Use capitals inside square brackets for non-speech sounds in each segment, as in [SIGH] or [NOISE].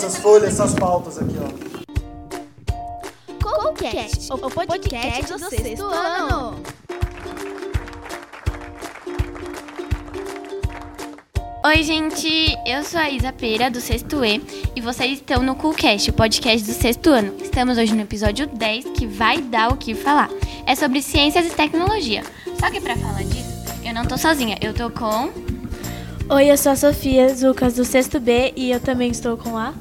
Essas folhas, essas pautas aqui, ó. Coolcast, o podcast do sexto ano. Oi, gente! Eu sou a Isa Pera, do sexto E, e vocês estão no Coolcast, o podcast do sexto ano. Estamos hoje no episódio 10, que vai dar o que falar. É sobre ciências e tecnologia. Só que pra falar disso, eu não tô sozinha, eu tô com... Oi, eu sou a Sofia Zucas, do sexto B, e eu também estou com a...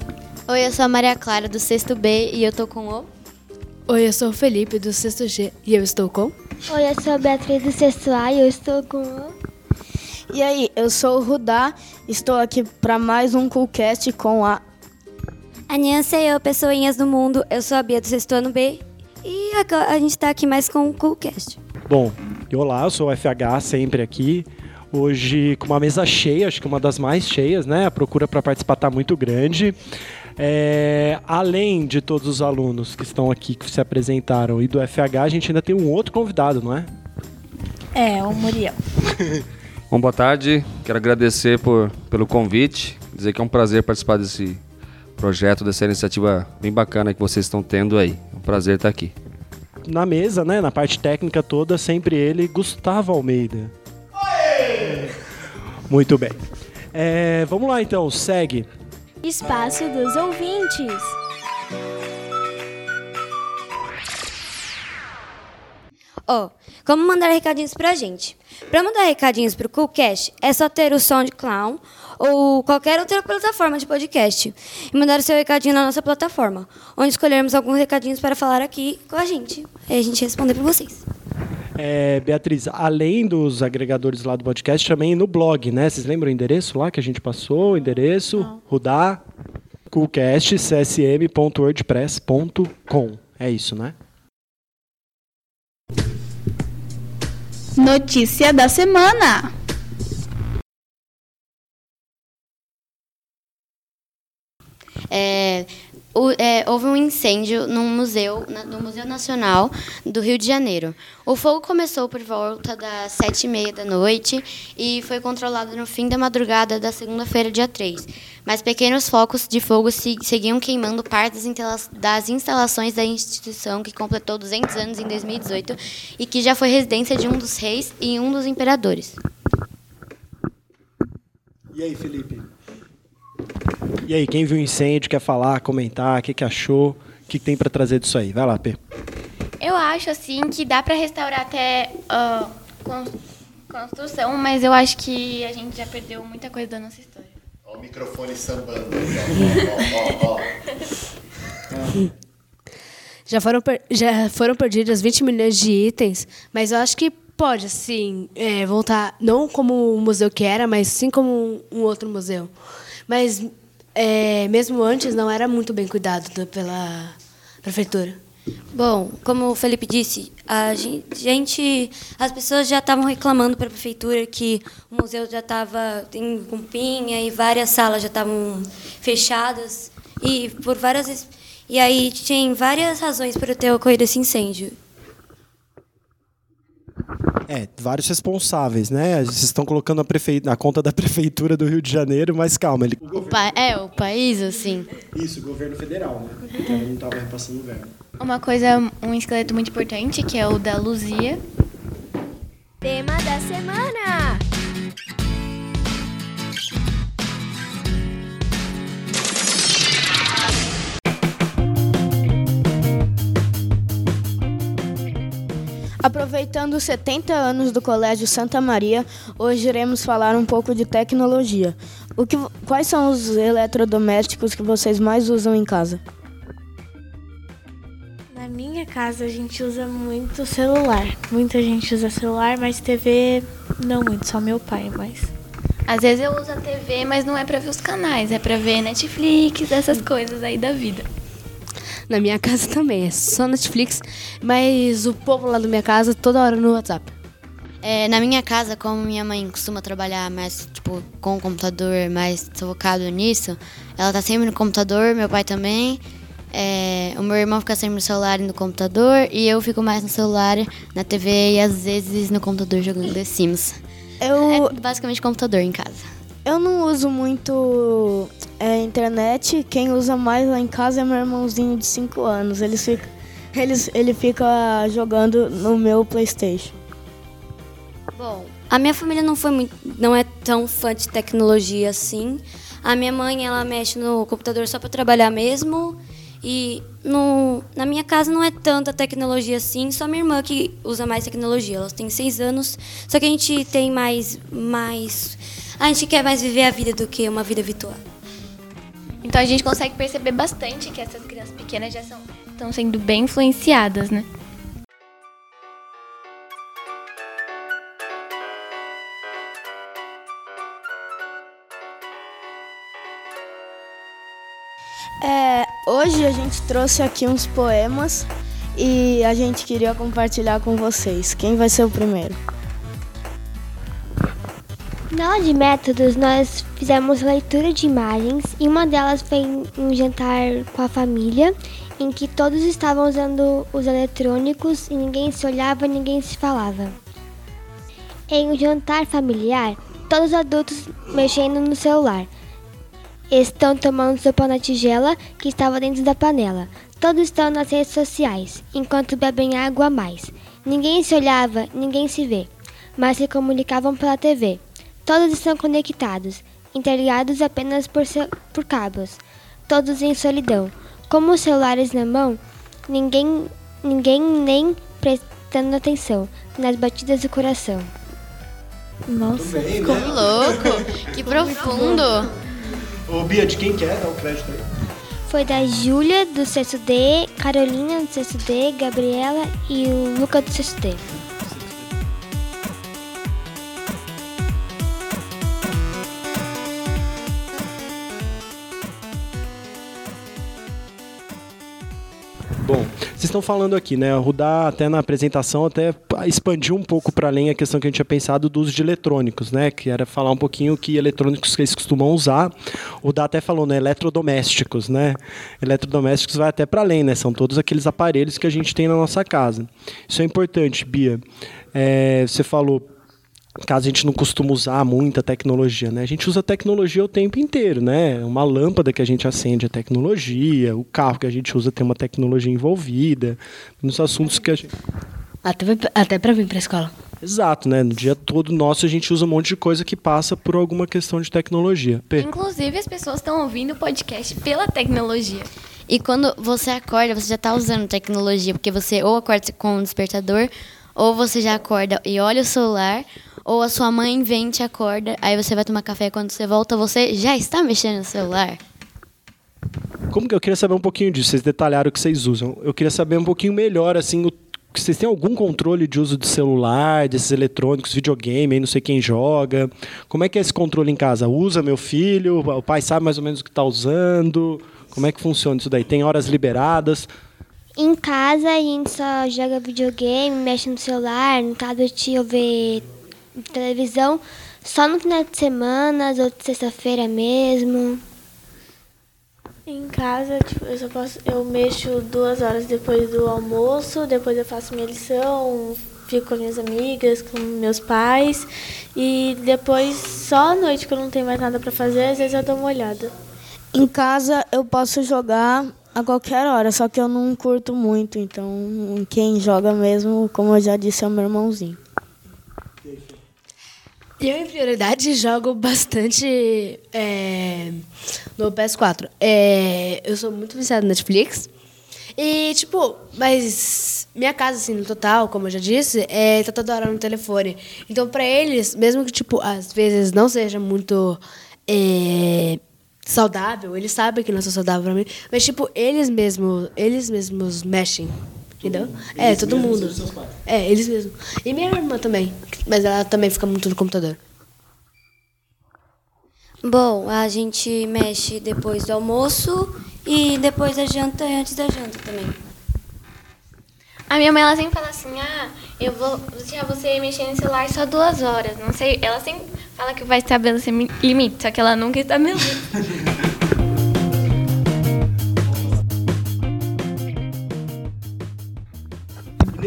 Oi, eu sou a Maria Clara, do sexto B, e eu tô com o... Oi, eu sou o Felipe, do sexto G, e eu estou com... Oi, eu sou a Beatriz, do sexto A, e eu estou com o... E aí, eu sou o Rudá, estou aqui para mais um Coolcast com a... Annyeonghaseyo, pessoinhas do mundo, eu sou a Bia do sexto ano B e agora a gente está aqui mais com o Coolcast. Bom, e olá, eu sou o FH, sempre aqui. Hoje com uma mesa cheia, acho que uma das mais cheias, né? A procura para participar está muito grande. É, além de todos os alunos que estão aqui, que se apresentaram, e do FH, a gente ainda tem um outro convidado, não é? É, o Muriel. [LAUGHS] Bom, boa tarde. Quero agradecer por, pelo convite. Dizer que é um prazer participar desse projeto, dessa iniciativa bem bacana que vocês estão tendo aí. É um prazer estar aqui. Na mesa, né, na parte técnica toda, sempre ele, Gustavo Almeida. Oi! Muito bem. É, vamos lá então, segue. Espaço dos ouvintes. Ó, oh, como mandar recadinhos pra gente? Para mandar recadinhos pro Coolcast, é só ter o SoundCloud ou qualquer outra plataforma de podcast e mandar o seu recadinho na nossa plataforma, onde escolhermos alguns recadinhos para falar aqui com a gente. E a gente responder para vocês. É, Beatriz, além dos agregadores lá do podcast, também no blog, né? Vocês lembram o endereço lá que a gente passou? O endereço, Não. Rudá, coolcastcsm.wordpress.com. É isso, né? Notícia da semana. É, o, é, houve um incêndio no museu, no Museu Nacional do Rio de Janeiro. O fogo começou por volta das sete e meia da noite e foi controlado no fim da madrugada da segunda-feira, dia 3. Mas pequenos focos de fogo seguiam queimando partes das instalações da instituição que completou 200 anos em 2018 e que já foi residência de um dos reis e um dos imperadores. E aí, Felipe? E aí, quem viu o incêndio, quer falar, comentar, o que, que achou, o que, que tem para trazer disso aí? Vai lá, Pê. Eu acho, assim, que dá para restaurar até uh, construção, mas eu acho que a gente já perdeu muita coisa da nossa história. Olha o microfone sambando. ó, ó, ó, [LAUGHS] já foram, já foram perdidas 20 milhões de itens, mas eu acho que pode, assim, é, voltar, não como o museu que era, mas sim como um outro museu. Mas é, mesmo antes não era muito bem cuidado pela prefeitura. Bom, como o Felipe disse, a gente, as pessoas já estavam reclamando para a prefeitura que o museu já estava em cumpinha e várias salas já estavam fechadas e por várias e aí tem várias razões para ter ocorrido esse incêndio. É, vários responsáveis, né? Vocês estão colocando a, prefe... na conta da [LAUGHS] prefeitura do Rio de Janeiro, mas calma. Ele... O pa... É, o país, assim. Isso, o governo federal, né? Porque não estava repassando o verbo. Uma coisa, um esqueleto muito importante, que é o da Luzia. Tema da semana! Aproveitando os 70 anos do Colégio Santa Maria, hoje iremos falar um pouco de tecnologia. O que, quais são os eletrodomésticos que vocês mais usam em casa? Na minha casa a gente usa muito celular. Muita gente usa celular, mas TV não muito, só meu pai, mas. Às vezes eu uso a TV, mas não é para ver os canais, é para ver Netflix, essas coisas aí da vida. Na minha [LAUGHS] casa também, é só Netflix, mas o povo lá da minha casa toda hora no WhatsApp. É, na minha casa, como minha mãe costuma trabalhar mais tipo com o computador, mais focado nisso, ela tá sempre no computador, meu pai também. É, o meu irmão fica sempre no celular e no computador e eu fico mais no celular, na TV e às vezes no computador jogando The Sims. Eu... É basicamente computador em casa. Eu não uso muito é internet. Quem usa mais lá em casa é meu irmãozinho de 5 anos. Ele fica, ele, ele fica jogando no meu Playstation. Bom, a minha família não foi muito, não é tão fã de tecnologia assim. A minha mãe, ela mexe no computador só para trabalhar mesmo. E no, na minha casa não é tanta tecnologia assim, só minha irmã que usa mais tecnologia. Ela tem seis anos, só que a gente tem mais, mais. A gente quer mais viver a vida do que uma vida virtual. Então a gente consegue perceber bastante que essas crianças pequenas já são, estão sendo bem influenciadas, né? É, hoje a gente trouxe aqui uns poemas e a gente queria compartilhar com vocês. Quem vai ser o primeiro? Na aula de métodos, nós fizemos leitura de imagens e uma delas foi um jantar com a família, em que todos estavam usando os eletrônicos e ninguém se olhava, ninguém se falava. Em um jantar familiar, todos os adultos mexendo no celular. Estão tomando sopa na tigela que estava dentro da panela. Todos estão nas redes sociais, enquanto bebem água a mais. Ninguém se olhava, ninguém se vê, mas se comunicavam pela TV. Todos estão conectados, interligados apenas por, por cabos, todos em solidão. Como os celulares na mão, ninguém, ninguém nem prestando atenção nas batidas do coração. Nossa, bem, ficou né? louco. Que profundo. Ô, Bia, de quem que é? Dá o crédito aí. Foi da Júlia, do sexto D, Carolina, do sexto D, Gabriela e o Luca, do sexto D. estão falando aqui, né? O Rudá até na apresentação até expandiu um pouco para além a questão que a gente tinha pensado do uso de eletrônicos, né? Que era falar um pouquinho que eletrônicos que eles costumam usar. O Rudá até falou, né? Eletrodomésticos, né? Eletrodomésticos vai até para além, né? São todos aqueles aparelhos que a gente tem na nossa casa. Isso é importante, Bia. É, você falou caso a gente não costuma usar muita tecnologia, né? A gente usa tecnologia o tempo inteiro, né? Uma lâmpada que a gente acende é tecnologia, o carro que a gente usa tem uma tecnologia envolvida, nos assuntos que a gente... Até, até para vir para a escola. Exato, né? No dia todo nosso a gente usa um monte de coisa que passa por alguma questão de tecnologia. P. Inclusive, as pessoas estão ouvindo o podcast pela tecnologia. E quando você acorda, você já está usando tecnologia, porque você ou acorda com um despertador, ou você já acorda e olha o celular, ou a sua mãe vem te acorda, aí você vai tomar café, quando você volta, você já está mexendo no celular. Como que eu queria saber um pouquinho disso? Vocês detalharam o que vocês usam. Eu queria saber um pouquinho melhor, assim, o vocês têm algum controle de uso de celular, desses eletrônicos, videogame, aí não sei quem joga? Como é que é esse controle em casa? Usa meu filho? O pai sabe mais ou menos o que está usando? Como é que funciona isso daí? Tem horas liberadas? Em casa a gente só joga videogame, mexe no celular, no tablet ou vê televisão só no final de semana, às outras sexta-feira mesmo. Em casa, tipo, eu só posso. Eu mexo duas horas depois do almoço, depois eu faço minha lição, fico com minhas amigas, com meus pais. E depois, só à noite que eu não tenho mais nada pra fazer, às vezes eu dou uma olhada. Em casa eu posso jogar a qualquer hora, só que eu não curto muito, então quem joga mesmo, como eu já disse, é o meu irmãozinho. Eu, em prioridade, jogo bastante é, no PS4. É, eu sou muito viciado no Netflix. E, tipo, mas minha casa, assim, no total, como eu já disse, é, tá toda hora no telefone. Então, pra eles, mesmo que, tipo, às vezes não seja muito é, saudável, eles sabem que não é saudável pra mim, mas, tipo, eles mesmos, eles mesmos mexem. Entendeu? É, Eles todo mundo. seus pais. É, eles mesmos. E minha irmã também. Mas ela também fica muito no computador. Bom, a gente mexe depois do almoço e depois da janta e antes da janta também. A minha mãe, ela sempre fala assim, ah, eu vou deixar você mexer no celular só duas horas. Não sei, ela sempre fala que vai estabelecer mi- limite, só que ela nunca estabelece. [LAUGHS]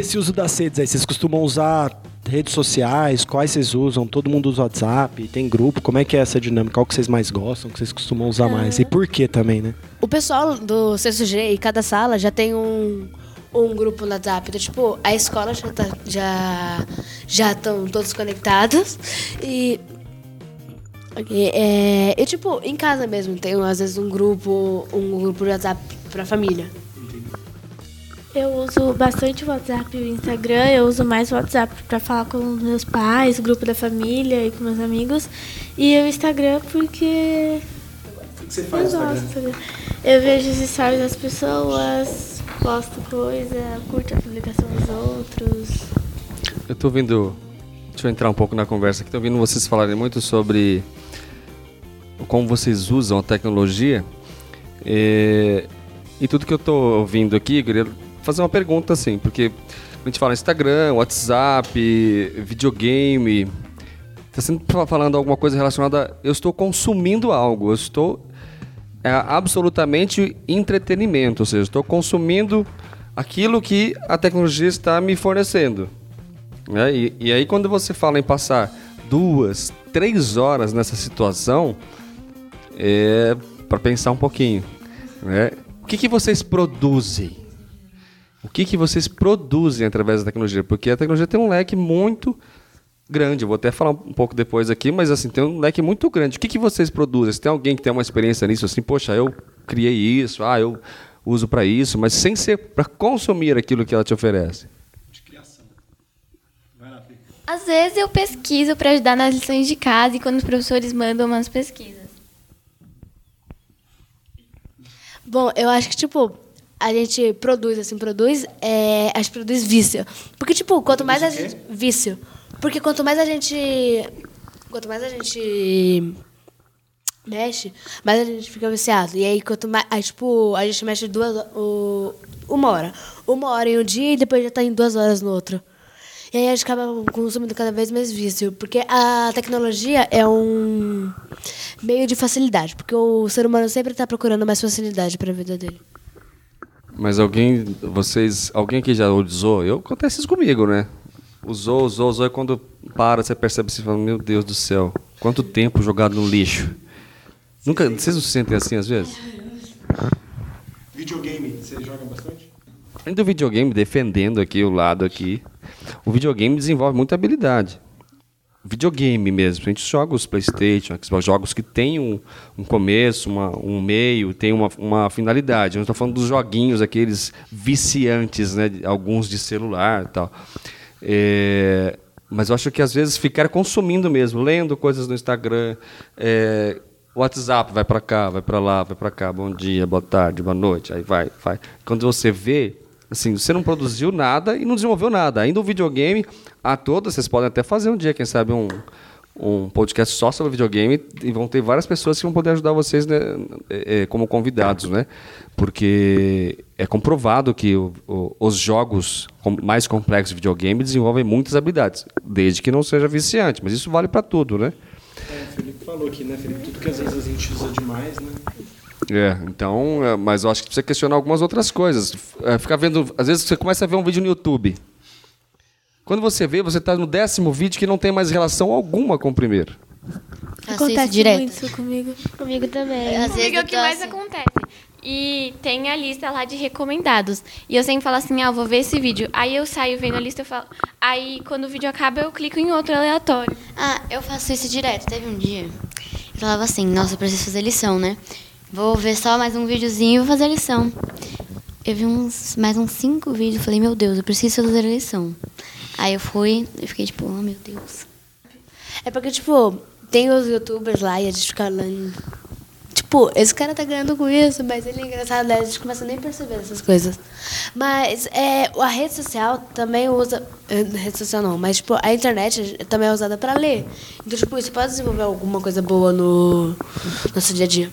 E nesse uso das redes aí, vocês costumam usar redes sociais, quais vocês usam? Todo mundo usa WhatsApp? Tem grupo? Como é que é essa dinâmica? Qual que vocês mais gostam? Que vocês costumam usar mais? E por que também, né? O pessoal do CSG e cada sala já tem um, um grupo no WhatsApp. Então, tipo, a escola já tá, já já estão todos conectados e e, é, e, tipo, em casa mesmo tem às vezes um grupo, um grupo de WhatsApp pra família. Eu uso bastante o WhatsApp e o Instagram. Eu uso mais o WhatsApp para falar com meus pais, grupo da família e com meus amigos. E o Instagram porque. O que você faz eu gosto. Instagram? Eu vejo os stories das pessoas, posto coisa, curto a publicação dos outros. Eu tô ouvindo. Deixa eu entrar um pouco na conversa aqui. Tô ouvindo vocês falarem muito sobre como vocês usam a tecnologia. É, E tudo que eu tô ouvindo aqui, eu queria fazer uma pergunta assim, porque a gente fala Instagram, WhatsApp, videogame. Tá sempre fa- falando alguma coisa relacionada. Eu estou consumindo algo, eu estou é absolutamente entretenimento, ou seja, estou consumindo aquilo que a tecnologia está me fornecendo. né? E, e aí quando você fala em passar duas, três horas nessa situação, é para pensar um pouquinho. Né? O que, que vocês produzem? O que, que vocês produzem através da tecnologia? Porque a tecnologia tem um leque muito grande. Eu vou até falar um pouco depois aqui, mas assim, tem um leque muito grande. O que, que vocês produzem? Se tem alguém que tem uma experiência nisso, assim, poxa, eu criei isso, ah, eu uso para isso, mas sem ser para consumir aquilo que ela te oferece. Às vezes eu pesquiso para ajudar nas lições de casa e quando os professores mandam umas pesquisas. Bom, eu acho que, tipo, a gente produz, assim, produz, é, a gente produz vício. Porque, tipo, quanto mais a gente... Vício. Porque quanto mais a gente... Quanto mais a gente mexe, mais a gente fica viciado. E aí, quanto mais... Aí, tipo, a gente mexe duas... O, uma hora. Uma hora em um dia e depois já tá em duas horas no outro. E aí a gente acaba consumindo cada vez mais vício. Porque a tecnologia é um meio de facilidade. Porque o ser humano sempre está procurando mais facilidade para a vida dele. Mas alguém, vocês, alguém que já usou, eu acontece isso comigo, né? Usou, usou, usou, e quando para, você percebe assim, fala, meu Deus do céu, quanto tempo jogado no lixo. Nunca, vocês não se sentem assim às vezes? Videogame, você joga bastante? Além do videogame, defendendo aqui o lado aqui, o videogame desenvolve muita habilidade. Videogame mesmo, a gente joga os Playstation, Xbox, jogos que têm um, um começo, uma, um meio, tem uma, uma finalidade. Eu não estou falando dos joguinhos, aqueles viciantes, né, alguns de celular e tal. É, mas eu acho que às vezes ficar consumindo mesmo, lendo coisas no Instagram, é, WhatsApp vai para cá, vai para lá, vai para cá, bom dia, boa tarde, boa noite, aí vai, vai. Quando você vê, assim, você não produziu nada e não desenvolveu nada. Ainda o videogame, a todos, vocês podem até fazer um dia, quem sabe, um, um podcast só sobre videogame e vão ter várias pessoas que vão poder ajudar vocês né, é, é, como convidados, né? Porque é comprovado que o- o- os jogos mais complexos de videogame desenvolvem muitas habilidades, desde que não seja viciante. Mas isso vale para tudo, né? É, o Felipe falou aqui, né, Felipe? Tudo que às vezes a gente usa demais, né? É, então, é, mas eu acho que precisa questionar algumas outras coisas. É, ficar vendo, às vezes você começa a ver um vídeo no YouTube. Quando você vê, você está no décimo vídeo que não tem mais relação alguma com o primeiro. Acontece direto. muito isso comigo. Comigo também. Às vezes Comigo é o que mais assim- acontece. E tem a lista lá de recomendados. E eu sempre falo assim, ah, eu vou ver esse vídeo. Aí eu saio vendo a lista e falo. Aí quando o vídeo acaba, eu clico em outro aleatório. Ah, eu faço isso direto. Teve um dia. Eu falava assim, nossa, eu preciso fazer lição, né? Vou ver só mais um videozinho e vou fazer a lição. Eu vi uns, mais uns cinco vídeos. Falei, meu Deus, eu preciso fazer a lição. Aí eu fui e fiquei tipo, oh meu Deus. É porque, tipo, tem os youtubers lá e a gente fica olhando. Tipo, esse cara tá ganhando com isso, mas ele é engraçado, né? A gente começa a nem perceber essas coisas. Mas é, a rede social também usa. eh, Rede social não, mas tipo, a internet também é usada pra ler. Então, tipo, isso pode desenvolver alguma coisa boa no nosso dia a dia.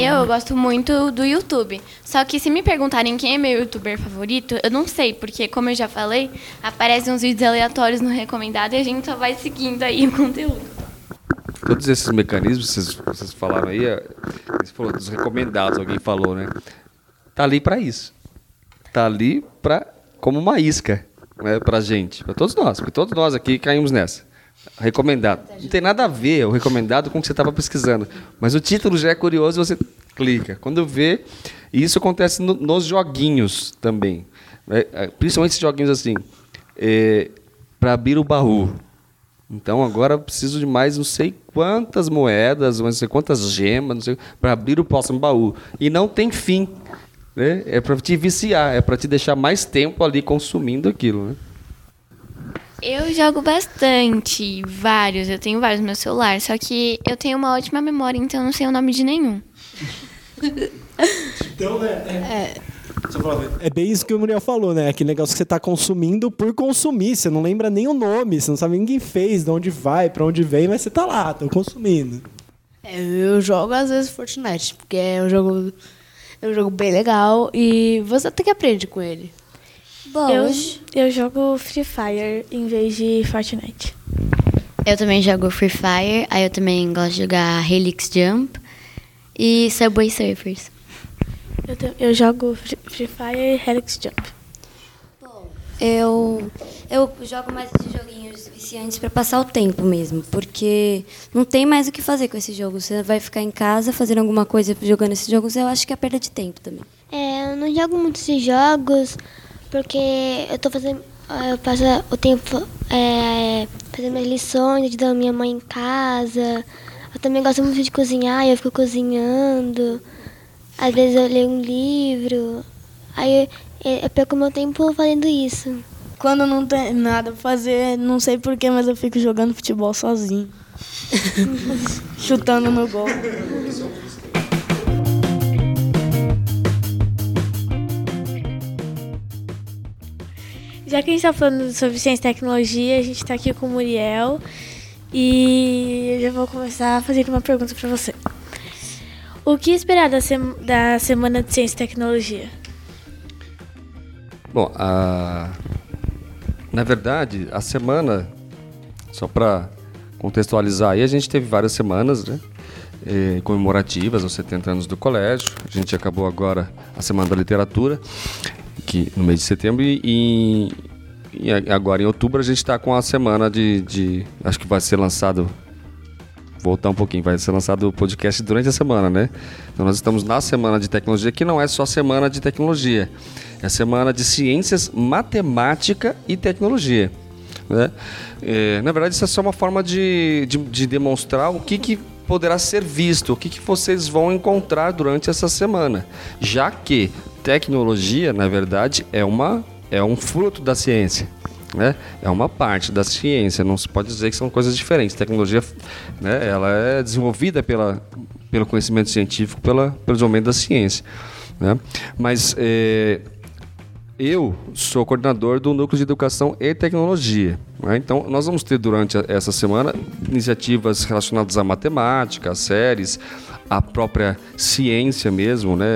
Eu gosto muito do YouTube. Só que se me perguntarem quem é meu youtuber favorito, eu não sei, porque como eu já falei, aparecem uns vídeos aleatórios no recomendado e a gente só vai seguindo aí o conteúdo. Todos esses mecanismos que vocês, vocês falaram aí, é, você falou dos recomendados, alguém falou, né? Tá ali para isso. Tá ali para como uma isca. né, para gente, para todos nós, porque todos nós aqui caímos nessa. Recomendado. Não tem nada a ver o recomendado com o que você estava pesquisando, mas o título já é curioso e você clica. Quando vê, e isso acontece no, nos joguinhos também, né, principalmente esses joguinhos assim, é, para abrir o baú. Então agora eu preciso de mais não sei quantas moedas, não sei quantas gemas, para abrir o próximo baú. E não tem fim. Né? É para te viciar, é para te deixar mais tempo ali consumindo aquilo. Né? Eu jogo bastante, vários. Eu tenho vários no meu celular, só que eu tenho uma ótima memória, então eu não sei o nome de nenhum. [LAUGHS] então, né? É. É bem isso que o Muriel falou, né? Aquele negócio que você está consumindo por consumir. Você não lembra nem o nome, você não sabe ninguém fez, de onde vai, para onde vem, mas você tá lá, tô consumindo. É, eu jogo às vezes Fortnite, porque é um jogo, é um jogo bem legal e você até que aprende com ele. Bom, eu, eu jogo Free Fire em vez de Fortnite. Eu também jogo Free Fire, aí eu também gosto de jogar Helix Jump e Subway Surfers. Eu, eu jogo Free Fire e Helix Jump. Bom, eu, eu jogo mais esses joguinhos viciantes para passar o tempo mesmo, porque não tem mais o que fazer com esse jogo. Você vai ficar em casa fazendo alguma coisa jogando esses jogos, eu acho que é perda de tempo também. É, eu não jogo muito esses jogos porque eu tô fazendo. Eu passo o tempo é, fazendo minhas lições, ajudando minha mãe em casa. Eu também gosto muito de cozinhar, eu fico cozinhando. Às vezes eu leio um livro. Aí eu, eu perco meu tempo fazendo isso. Quando não tem nada pra fazer, não sei porquê, mas eu fico jogando futebol sozinho. [LAUGHS] Chutando no gol. Já que a gente está falando sobre ciência e tecnologia, a gente está aqui com o Muriel e eu já vou começar fazendo uma pergunta para você. O que esperar da, sem da Semana de Ciência e Tecnologia? Bom, a... na verdade, a semana, só para contextualizar aí, a gente teve várias semanas, né? Eh, comemorativas aos 70 anos do colégio. A gente acabou agora a Semana da Literatura, que no mês de setembro, e, e agora em outubro a gente está com a semana de, de. Acho que vai ser lançado voltar um pouquinho, vai ser lançado o podcast durante a semana, né? Então nós estamos na semana de tecnologia, que não é só semana de tecnologia, é semana de ciências, matemática e tecnologia. Né? É, na verdade, isso é só uma forma de, de, de demonstrar o que, que poderá ser visto, o que, que vocês vão encontrar durante essa semana. Já que tecnologia, na verdade, é, uma, é um fruto da ciência né? É uma parte da ciência, não se pode dizer que são coisas diferentes. Tecnologia, né, ela é desenvolvida pela, pelo conhecimento científico, pela, pelo desenvolvimento da ciência, né? Mas é, eu sou coordenador do Núcleo de Educação e Tecnologia. Né? Então, nós vamos ter durante essa semana iniciativas relacionadas à matemática, às séries, à própria ciência mesmo, né?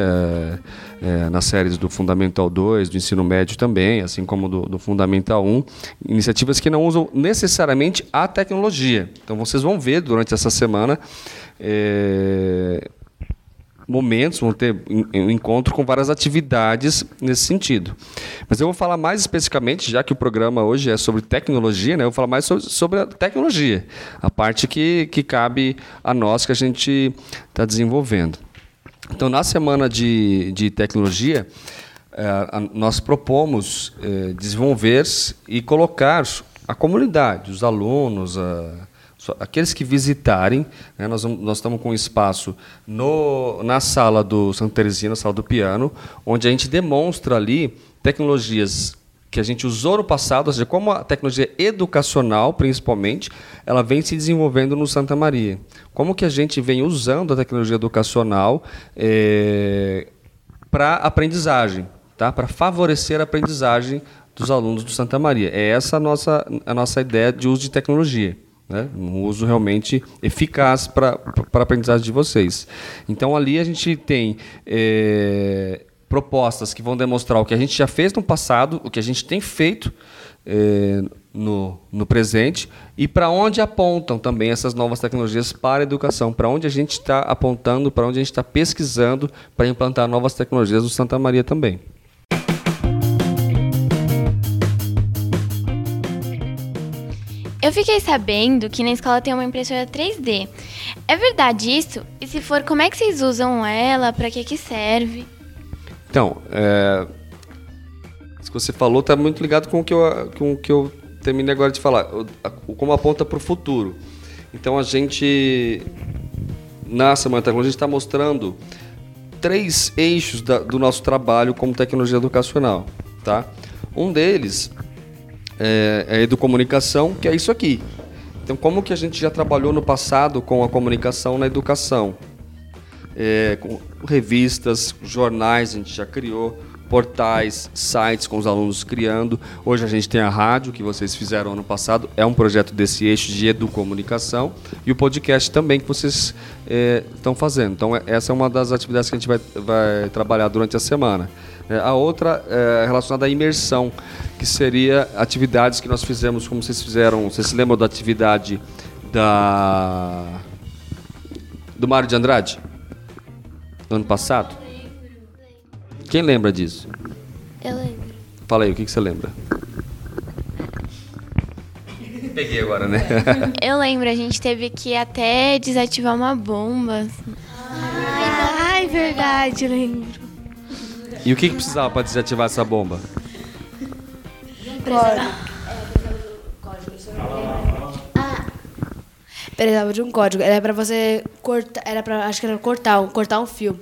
é, nas séries do Fundamental 2, do ensino médio também, assim como do, do, Fundamental 1, iniciativas que não usam necessariamente a tecnologia. Então vocês vão ver durante essa semana é, momentos, vão ter um encontro com várias atividades nesse sentido. Mas eu vou falar mais especificamente, já que o programa hoje é sobre tecnologia, né, eu vou falar mais sobre, sobre a tecnologia, a parte que, que cabe a nós que a gente está desenvolvendo. Então, na semana de, de tecnologia, eh, nós propomos eh, desenvolver e colocar a comunidade, os alunos, aqueles que visitarem, né, nós, nós, estamos com um espaço no, na sala do Santa Teresinha, na sala do piano, onde a gente demonstra ali tecnologias que a gente usou no passado, ou seja, como a tecnologia educacional, principalmente, ela vem se desenvolvendo no Santa Maria. Como que a gente vem usando a tecnologia educacional é, para aprendizagem, tá? para favorecer a aprendizagem dos alunos do Santa Maria. É essa a nossa, a nossa ideia de uso de tecnologia. Né? Um uso realmente eficaz para a aprendizagem de vocês. Então, ali a gente tem é, propostas que vão demonstrar o que a gente já fez no passado, o que a gente tem feito é, no, no presente e para onde apontam também essas novas tecnologias para a educação, para onde a gente está apontando, para onde a gente está pesquisando para implantar novas tecnologias no Santa Maria também. Eu fiquei sabendo que na escola tem uma impressora 3D. É verdade isso? E se for, como é que vocês usam ela? Para que que serve? Então, é, isso que você falou está muito ligado com o que eu, com o que eu terminei agora de falar, a- como aponta para o futuro. Então, a gente, na Semana Tecnologia, está mostrando três eixos da- do nosso trabalho como tecnologia educacional. Tá? Um deles é, é educomunicação, que é isso aqui. Então, como que a gente já trabalhou no passado com a comunicação na educação? É, com revistas, jornais, a gente já criou, portais, sites com os alunos criando. Hoje a gente tem a rádio, que vocês fizeram ano passado, é um projeto desse eixo de educomunicação, e o podcast também que vocês é, estão fazendo. Então, é- essa é uma das atividades que a gente vai, vai trabalhar durante a semana. É, a outra é relacionada à imersão, que seria atividades que nós fizemos, como vocês fizeram, vocês se lembram da atividade da do Mário de Andrade? Ano passado? Quem lembra disso? Eu lembro. Fala aí, o que, que você lembra? Peguei agora, né? [LAUGHS] Eu lembro, a gente teve que até desativar uma bomba. Ai, verdade, lembro. E o que, que precisava para desativar essa bomba? Precisava de um código. Era pra você cortar. Era pra. Acho que era cortar, um- cortar um fio.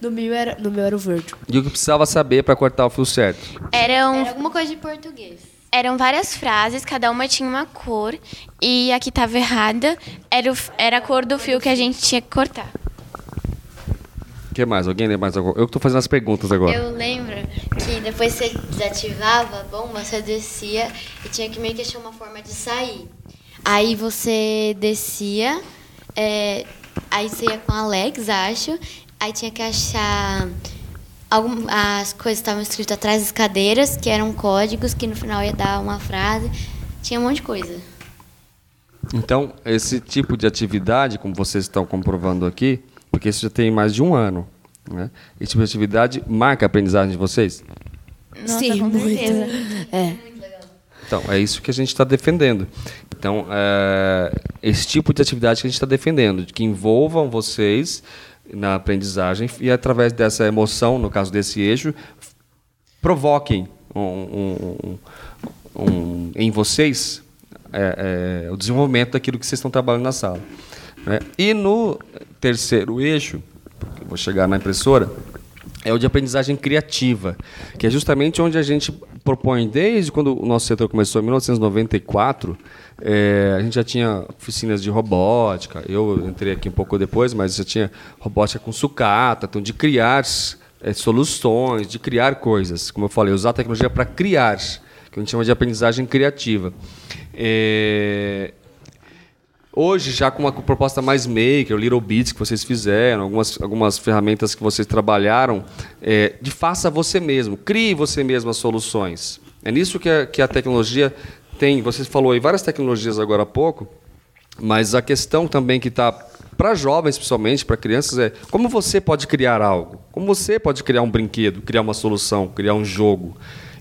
No meu era, no meu era o verde. E o que precisava saber para cortar o fio certo? Eram, Era alguma coisa de português. eram várias frases, cada uma tinha uma cor. E a que estava errada era, o era a cor do fio que a gente tinha que cortar. Que mais? Alguém lembra mais agora? Eu que tô fazendo as perguntas agora. Eu lembro que depois você desativava a bomba, você descia e tinha que meio que achar uma forma de sair. Aí você descia, é, aí você ia com o Alex, acho, aí tinha que achar algum, as coisas que estavam escritas atrás das cadeiras, que eram códigos, que no final ia dar uma frase. Tinha um monte de coisa. Então, esse tipo de atividade, como vocês estão comprovando aqui, porque isso já tem mais de um ano, né? Esse tipo de atividade marca a aprendizagem de vocês? Nossa, Sim, com muito. certeza. É. Então, é isso que a gente está defendendo. Então, é, esse tipo de atividade que a gente está defendendo, de que envolvam vocês na aprendizagem e, através dessa emoção, no caso desse eixo, provoquem um- um- um- um- em vocês é, é, o desenvolvimento daquilo que vocês estão trabalhando na sala. Né? E no terceiro eixo, vou chegar na impressora, é o de aprendizagem criativa, que é justamente onde a gente propõe, desde quando o nosso setor começou, em 1994, eh, a gente já tinha oficinas de robótica, eu entrei aqui um pouco depois, mas já tinha robótica com sucata, então de criar eh, soluções, de criar coisas, como eu falei, usar a tecnologia para criar, que a gente chama de aprendizagem criativa. Eh, Hoje, já com uma proposta mais maker, o Little Bits que vocês fizeram, algumas, algumas ferramentas que vocês trabalharam, é, de faça você mesmo, crie você mesmo as soluções. É nisso que a, que a tecnologia tem. Você falou em várias tecnologias agora há pouco, mas a questão também que está para jovens, principalmente, para crianças, é como você pode criar algo? Como você pode criar um brinquedo, criar uma solução, criar um jogo?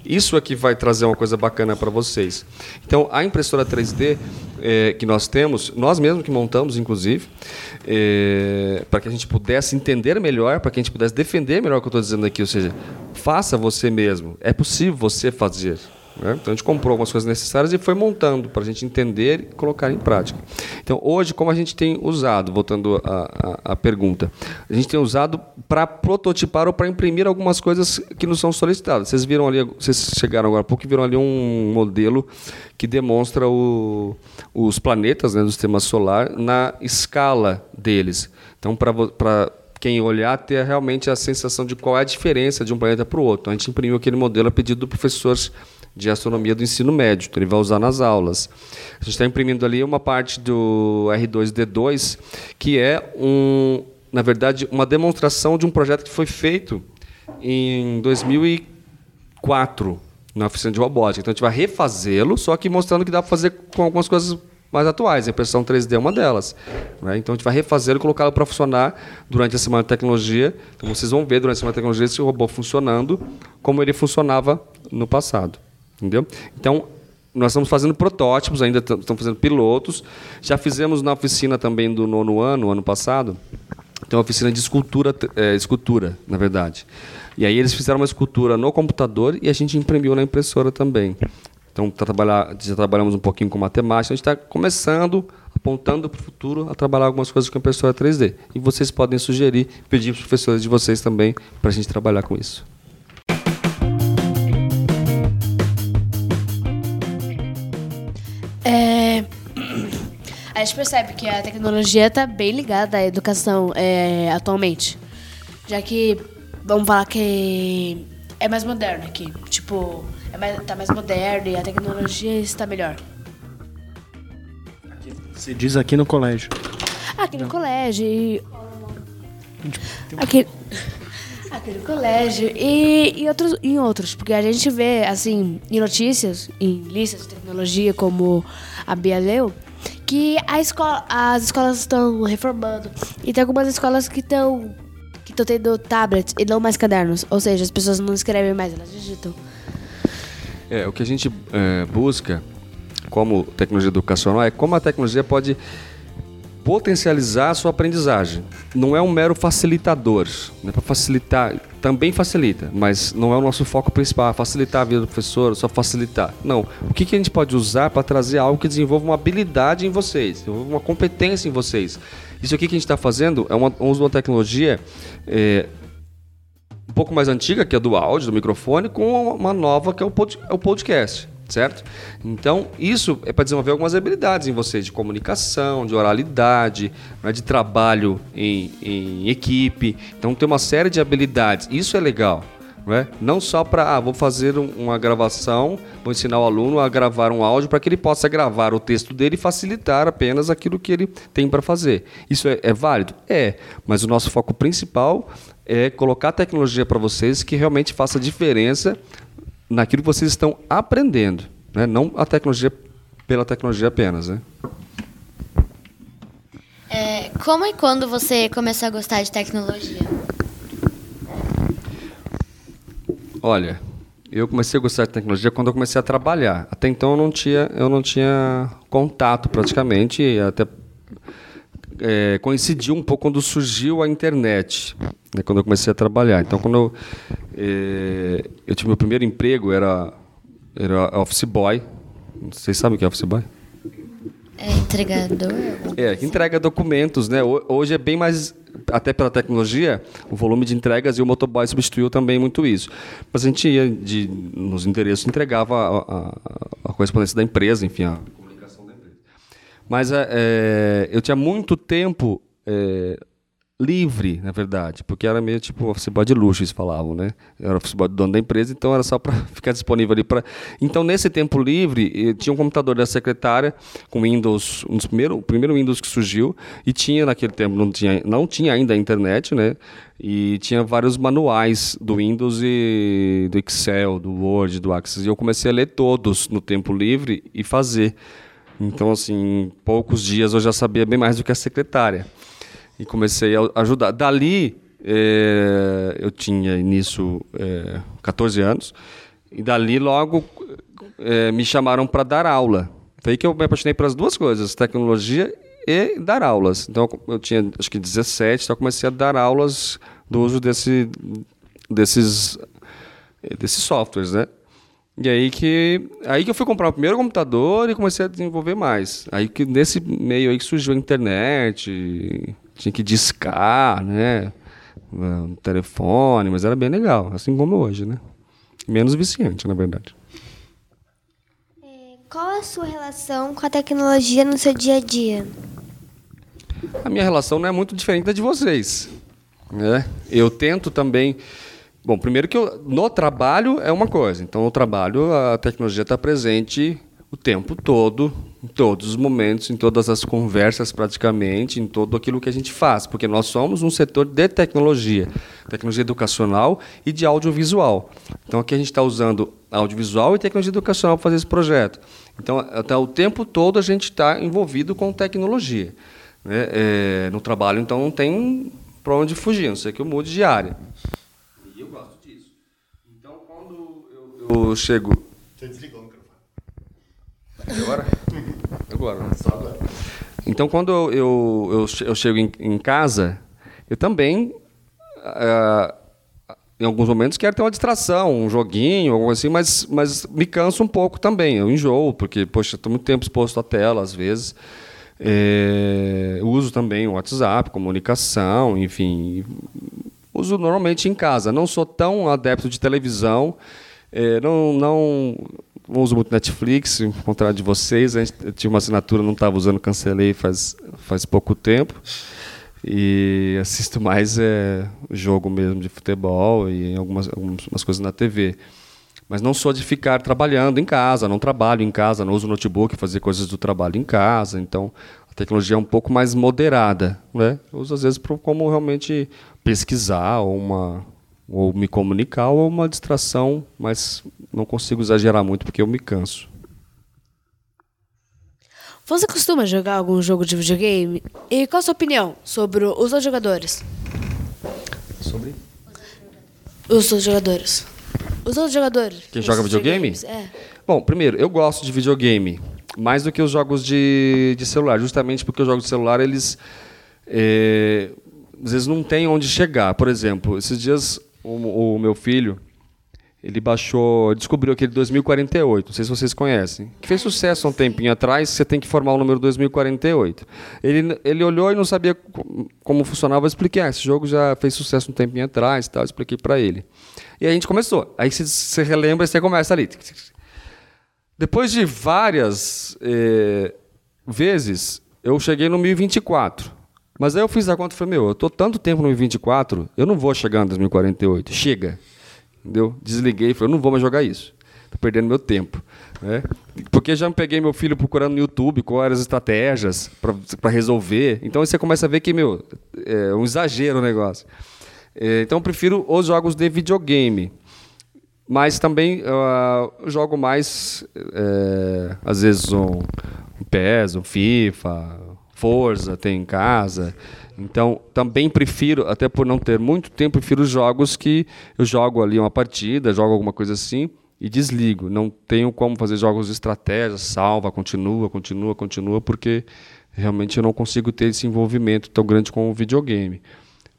Isso é que vai trazer uma coisa bacana para vocês. Então, a impressora 3D eh, que nós temos, nós mesmos que montamos, inclusive, eh, para que a gente pudesse entender melhor, para que a gente pudesse defender melhor o que eu estou dizendo aqui, ou seja, faça você mesmo. É possível você fazer. Né? Então, a gente comprou algumas coisas necessárias e foi montando para a gente entender e colocar em prática. Então, hoje, como a gente tem usado, voltando à, pergunta, a gente tem usado para prototipar ou para imprimir algumas coisas que nos são solicitadas. Vocês viram ali, vocês chegaram agora há pouco e viram ali um modelo que demonstra o- os planetas né, do sistema solar na escala deles. Então, para quem olhar, ter realmente a sensação de qual é a diferença de um planeta para o outro. Então, a gente imprimiu aquele modelo a pedido do professor de astronomia do ensino médio, então ele vai usar nas aulas. A gente está imprimindo ali uma parte do R2D2, que é, um, na verdade, uma demonstração de um projeto que foi feito em 2004 na oficina de robótica. Então a gente vai refazê-lo, só que mostrando que dá para fazer com algumas coisas mais atuais. A impressão 3D é uma delas. né? Então a gente vai refazê-lo e colocá-lo para funcionar durante a semana de tecnologia. Então vocês vão ver durante a semana de tecnologia esse robô funcionando como ele funcionava no passado. Entendeu? Então, nós estamos fazendo protótipos, ainda estamos fazendo pilotos. Já fizemos na oficina também do nono ano, ano passado, tem uma oficina de escultura, é, escultura, na verdade. E aí eles fizeram uma escultura no computador e a gente imprimiu na impressora também. Então tá trabalhar, já trabalhamos um pouquinho com matemática, a gente está começando, apontando para o futuro, a trabalhar algumas coisas com impressora 3D. E vocês podem sugerir, pedir para os professores de vocês também para a gente trabalhar com isso. É, a gente percebe que a tecnologia está bem ligada à educação é, atualmente. Já que, vamos falar que é mais moderno aqui. Tipo, é mais, tá mais moderno e a tecnologia está melhor. Se diz aqui no colégio. Aqui no colégio. Aqui, aqui no colégio e em outros, em outros. Porque a gente vê, assim, em notícias, em listas de tecnologia, como a Bia leu, que a escola, as escolas estão reformando. E tem algumas escolas que estão que estão tendo tablets e não mais cadernos. Ou seja, as pessoas não escrevem mais, elas digitam. É, o que a gente é, busca como tecnologia educacional é como a tecnologia pode potencializar a sua aprendizagem. Não é um mero facilitador. Né? Para facilitar, também facilita, mas não é o nosso foco principal. Facilitar a vida do professor, só facilitar. Não. O que, que a gente pode usar para trazer algo que desenvolva uma habilidade em vocês, desenvolva uma competência em vocês? Isso aqui que a gente está fazendo é uma, um uso de uma tecnologia é, um pouco mais antiga, que é do áudio, do microfone, com uma nova que é o, pod, é o podcast, certo? Então, isso é para desenvolver algumas habilidades em vocês, de comunicação, de oralidade, né, de trabalho em, em equipe. Então, tem uma série de habilidades. Isso é legal. Né? Não só para, ah, vou fazer um- uma gravação, vou ensinar o aluno a gravar um áudio para que ele possa gravar o texto dele e facilitar apenas aquilo que ele tem para fazer. Isso é, é válido? É, mas o nosso foco principal é colocar tecnologia para vocês que realmente faça diferença naquilo que vocês estão aprendendo, né? não a tecnologia pela tecnologia apenas. Né? É, como e quando você começou a gostar de tecnologia? Olha, eu comecei a gostar de tecnologia quando eu comecei a trabalhar. Até então eu não tinha, eu não tinha contato praticamente, até é, coincidiu um pouco quando surgiu a internet, né, quando eu comecei a trabalhar. Então, quando eu, é, eu tive meu primeiro emprego, era, era office boy. Vocês sabem o que é office boy? É entregador? É, que entrega documentos, né? Ho- Hoje é bem mais, até pela tecnologia, o volume de entregas e o motoboy substituiu também muito isso. Mas a gente ia de, nos endereços entregava a, a, a correspondência da empresa, enfim, a. Mas é, é, eu tinha muito tempo é, livre, na verdade, porque era meio tipo office boy de luxo, eles falavam, né? Eu era office boy do dono da empresa, então era só para [LAUGHS] ficar disponível ali para. Então nesse tempo livre, tinha um computador da secretária com Windows, um dos primeiros, o primeiro Windows que surgiu e tinha naquele tempo não tinha, não tinha ainda a internet, né? E tinha vários manuais do Windows e do Excel, do Word, do Access. E eu comecei a ler todos no tempo livre e fazer. Então, assim, em poucos dias eu já sabia bem mais do que a secretária e comecei a ajudar. Dali, eh, eu tinha eh, 14 anos, e dali logo eh, me chamaram para dar aula. Foi que eu me apaixonei pelas duas coisas, tecnologia e dar aulas. Então eu tinha acho que 17, então comecei a dar aulas do uso desse, desses, eh, desses softwares, né? E aí que aí que eu fui comprar o primeiro computador e comecei a desenvolver mais. Aí que nesse meio aí que surgiu a internet, tinha que discar, né? Um telefone, mas era bem legal, assim como hoje, né? Menos viciante, na verdade. Qual a sua relação com a tecnologia no seu dia a dia? A minha relação não é muito diferente da de vocês. Né? Eu tento também. Bom, primeiro que eu, no trabalho é uma coisa. Então, no trabalho, a tecnologia está presente o tempo todo, em todos os momentos, em todas as conversas, praticamente, em tudo aquilo que a gente faz, porque nós somos um setor de tecnologia, tecnologia educacional e de audiovisual. Então, aqui a gente está usando audiovisual e tecnologia educacional para fazer esse projeto. Então, até o tempo todo a gente está envolvido com tecnologia. Né? É, no trabalho, então, não tem para onde fugir, não sei que eu mude de área. E eu gosto disso. Então, quando eu, chego Você desligou o microfone. Agora? [LAUGHS] Agora. né? Então, quando eu, eu, eu chego em, em casa, eu também, ah, em alguns momentos, quero ter uma distração, um joguinho, algo assim, mas, mas me canso um pouco também. Eu enjoo, porque, poxa, estou muito tempo exposto à tela, às vezes. É, uso também o WhatsApp, comunicação, enfim. Uso normalmente em casa. Não sou tão adepto de televisão. É, não, não, não uso muito Netflix, ao contrário de vocês. A gente tinha uma assinatura, não estava usando, cancelei faz, faz pouco tempo. E assisto mais é, jogo mesmo de futebol e algumas, algumas coisas na TV. Mas não sou de ficar trabalhando em casa, não trabalho em casa, não uso notebook, fazer coisas do trabalho em casa. Então, a tecnologia é um pouco mais moderada. Né? Eu uso, às vezes, como realmente pesquisar ou, uma, ou me comunicar ou uma distração, mas não consigo exagerar muito porque eu me canso. Você costuma jogar algum jogo de videogame? E qual a sua opinião sobre os outros jogadores? Sobre? Os outros jogadores. Os outros jogadores. Quem joga videogame? É. Bom, primeiro, eu gosto de videogame mais do que os jogos de, de celular, justamente porque os jogos de celular, eles é, às vezes não têm onde chegar. Por exemplo, esses dias o, o meu filho, ele baixou, descobriu aquele 2048, não sei se vocês conhecem, que fez sucesso há um tempinho atrás, você tem que formar o número 2048. Ele, ele olhou e não sabia co- como funcionava, eu expliquei, ah, esse jogo já fez sucesso um tempinho atrás, tal, eu expliquei para ele. E a gente começou. Aí você relembra e você começa ali. Depois de várias eh, vezes, eu cheguei no 1024. Mas aí eu fiz a conta e falei, meu, eu tô tanto tempo no 1024, eu não vou chegar no 2048. Chega. Entendeu? Desliguei e falei, eu não vou mais jogar isso. Tô perdendo meu tempo. Né? Porque já me peguei meu filho procurando no YouTube quais eram as estratégias para resolver. Então você começa a ver que, meu, é um exagero o negócio. Eh, então eu prefiro os jogos de videogame. Mas também ah, eu jogo mais, eh, às vezes, um, um PES, um FIFA, Forza, tem em casa. Então, também prefiro, até por não ter muito tempo, prefiro jogos que eu jogo ali uma partida, jogo alguma coisa assim e desligo. Não tenho como fazer jogos de estratégia, salva, continua, continua, continua, porque realmente eu não consigo ter esse envolvimento tão grande com o videogame.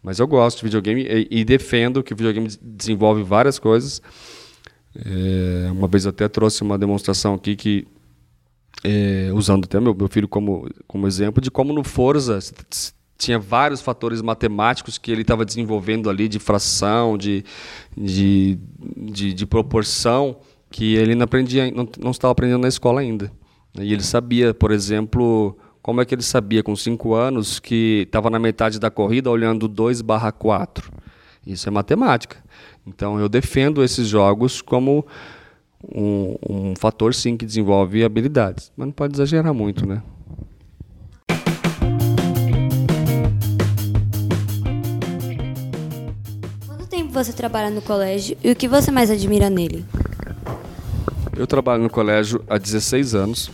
Mas eu gosto de videogame e, e defendo que o videogame des- desenvolve várias coisas. É, uma vez até trouxe uma demonstração aqui que é, usando até meu, meu filho como, como exemplo de como no Forza tinha vários fatores matemáticos que ele estava desenvolvendo ali de fração, de, de, de, de proporção que ele não aprendia, não, não estava aprendendo na escola ainda. E ele sabia, por exemplo, como é que ele sabia com 5 anos que estava na metade da corrida olhando 2 barra 4? Isso é matemática. Então eu defendo esses jogos como um, um fator sim que desenvolve habilidades, mas não pode exagerar muito, né? Quanto tempo você trabalha no colégio e o que você mais admira nele? Eu trabalho no colégio há 16 anos.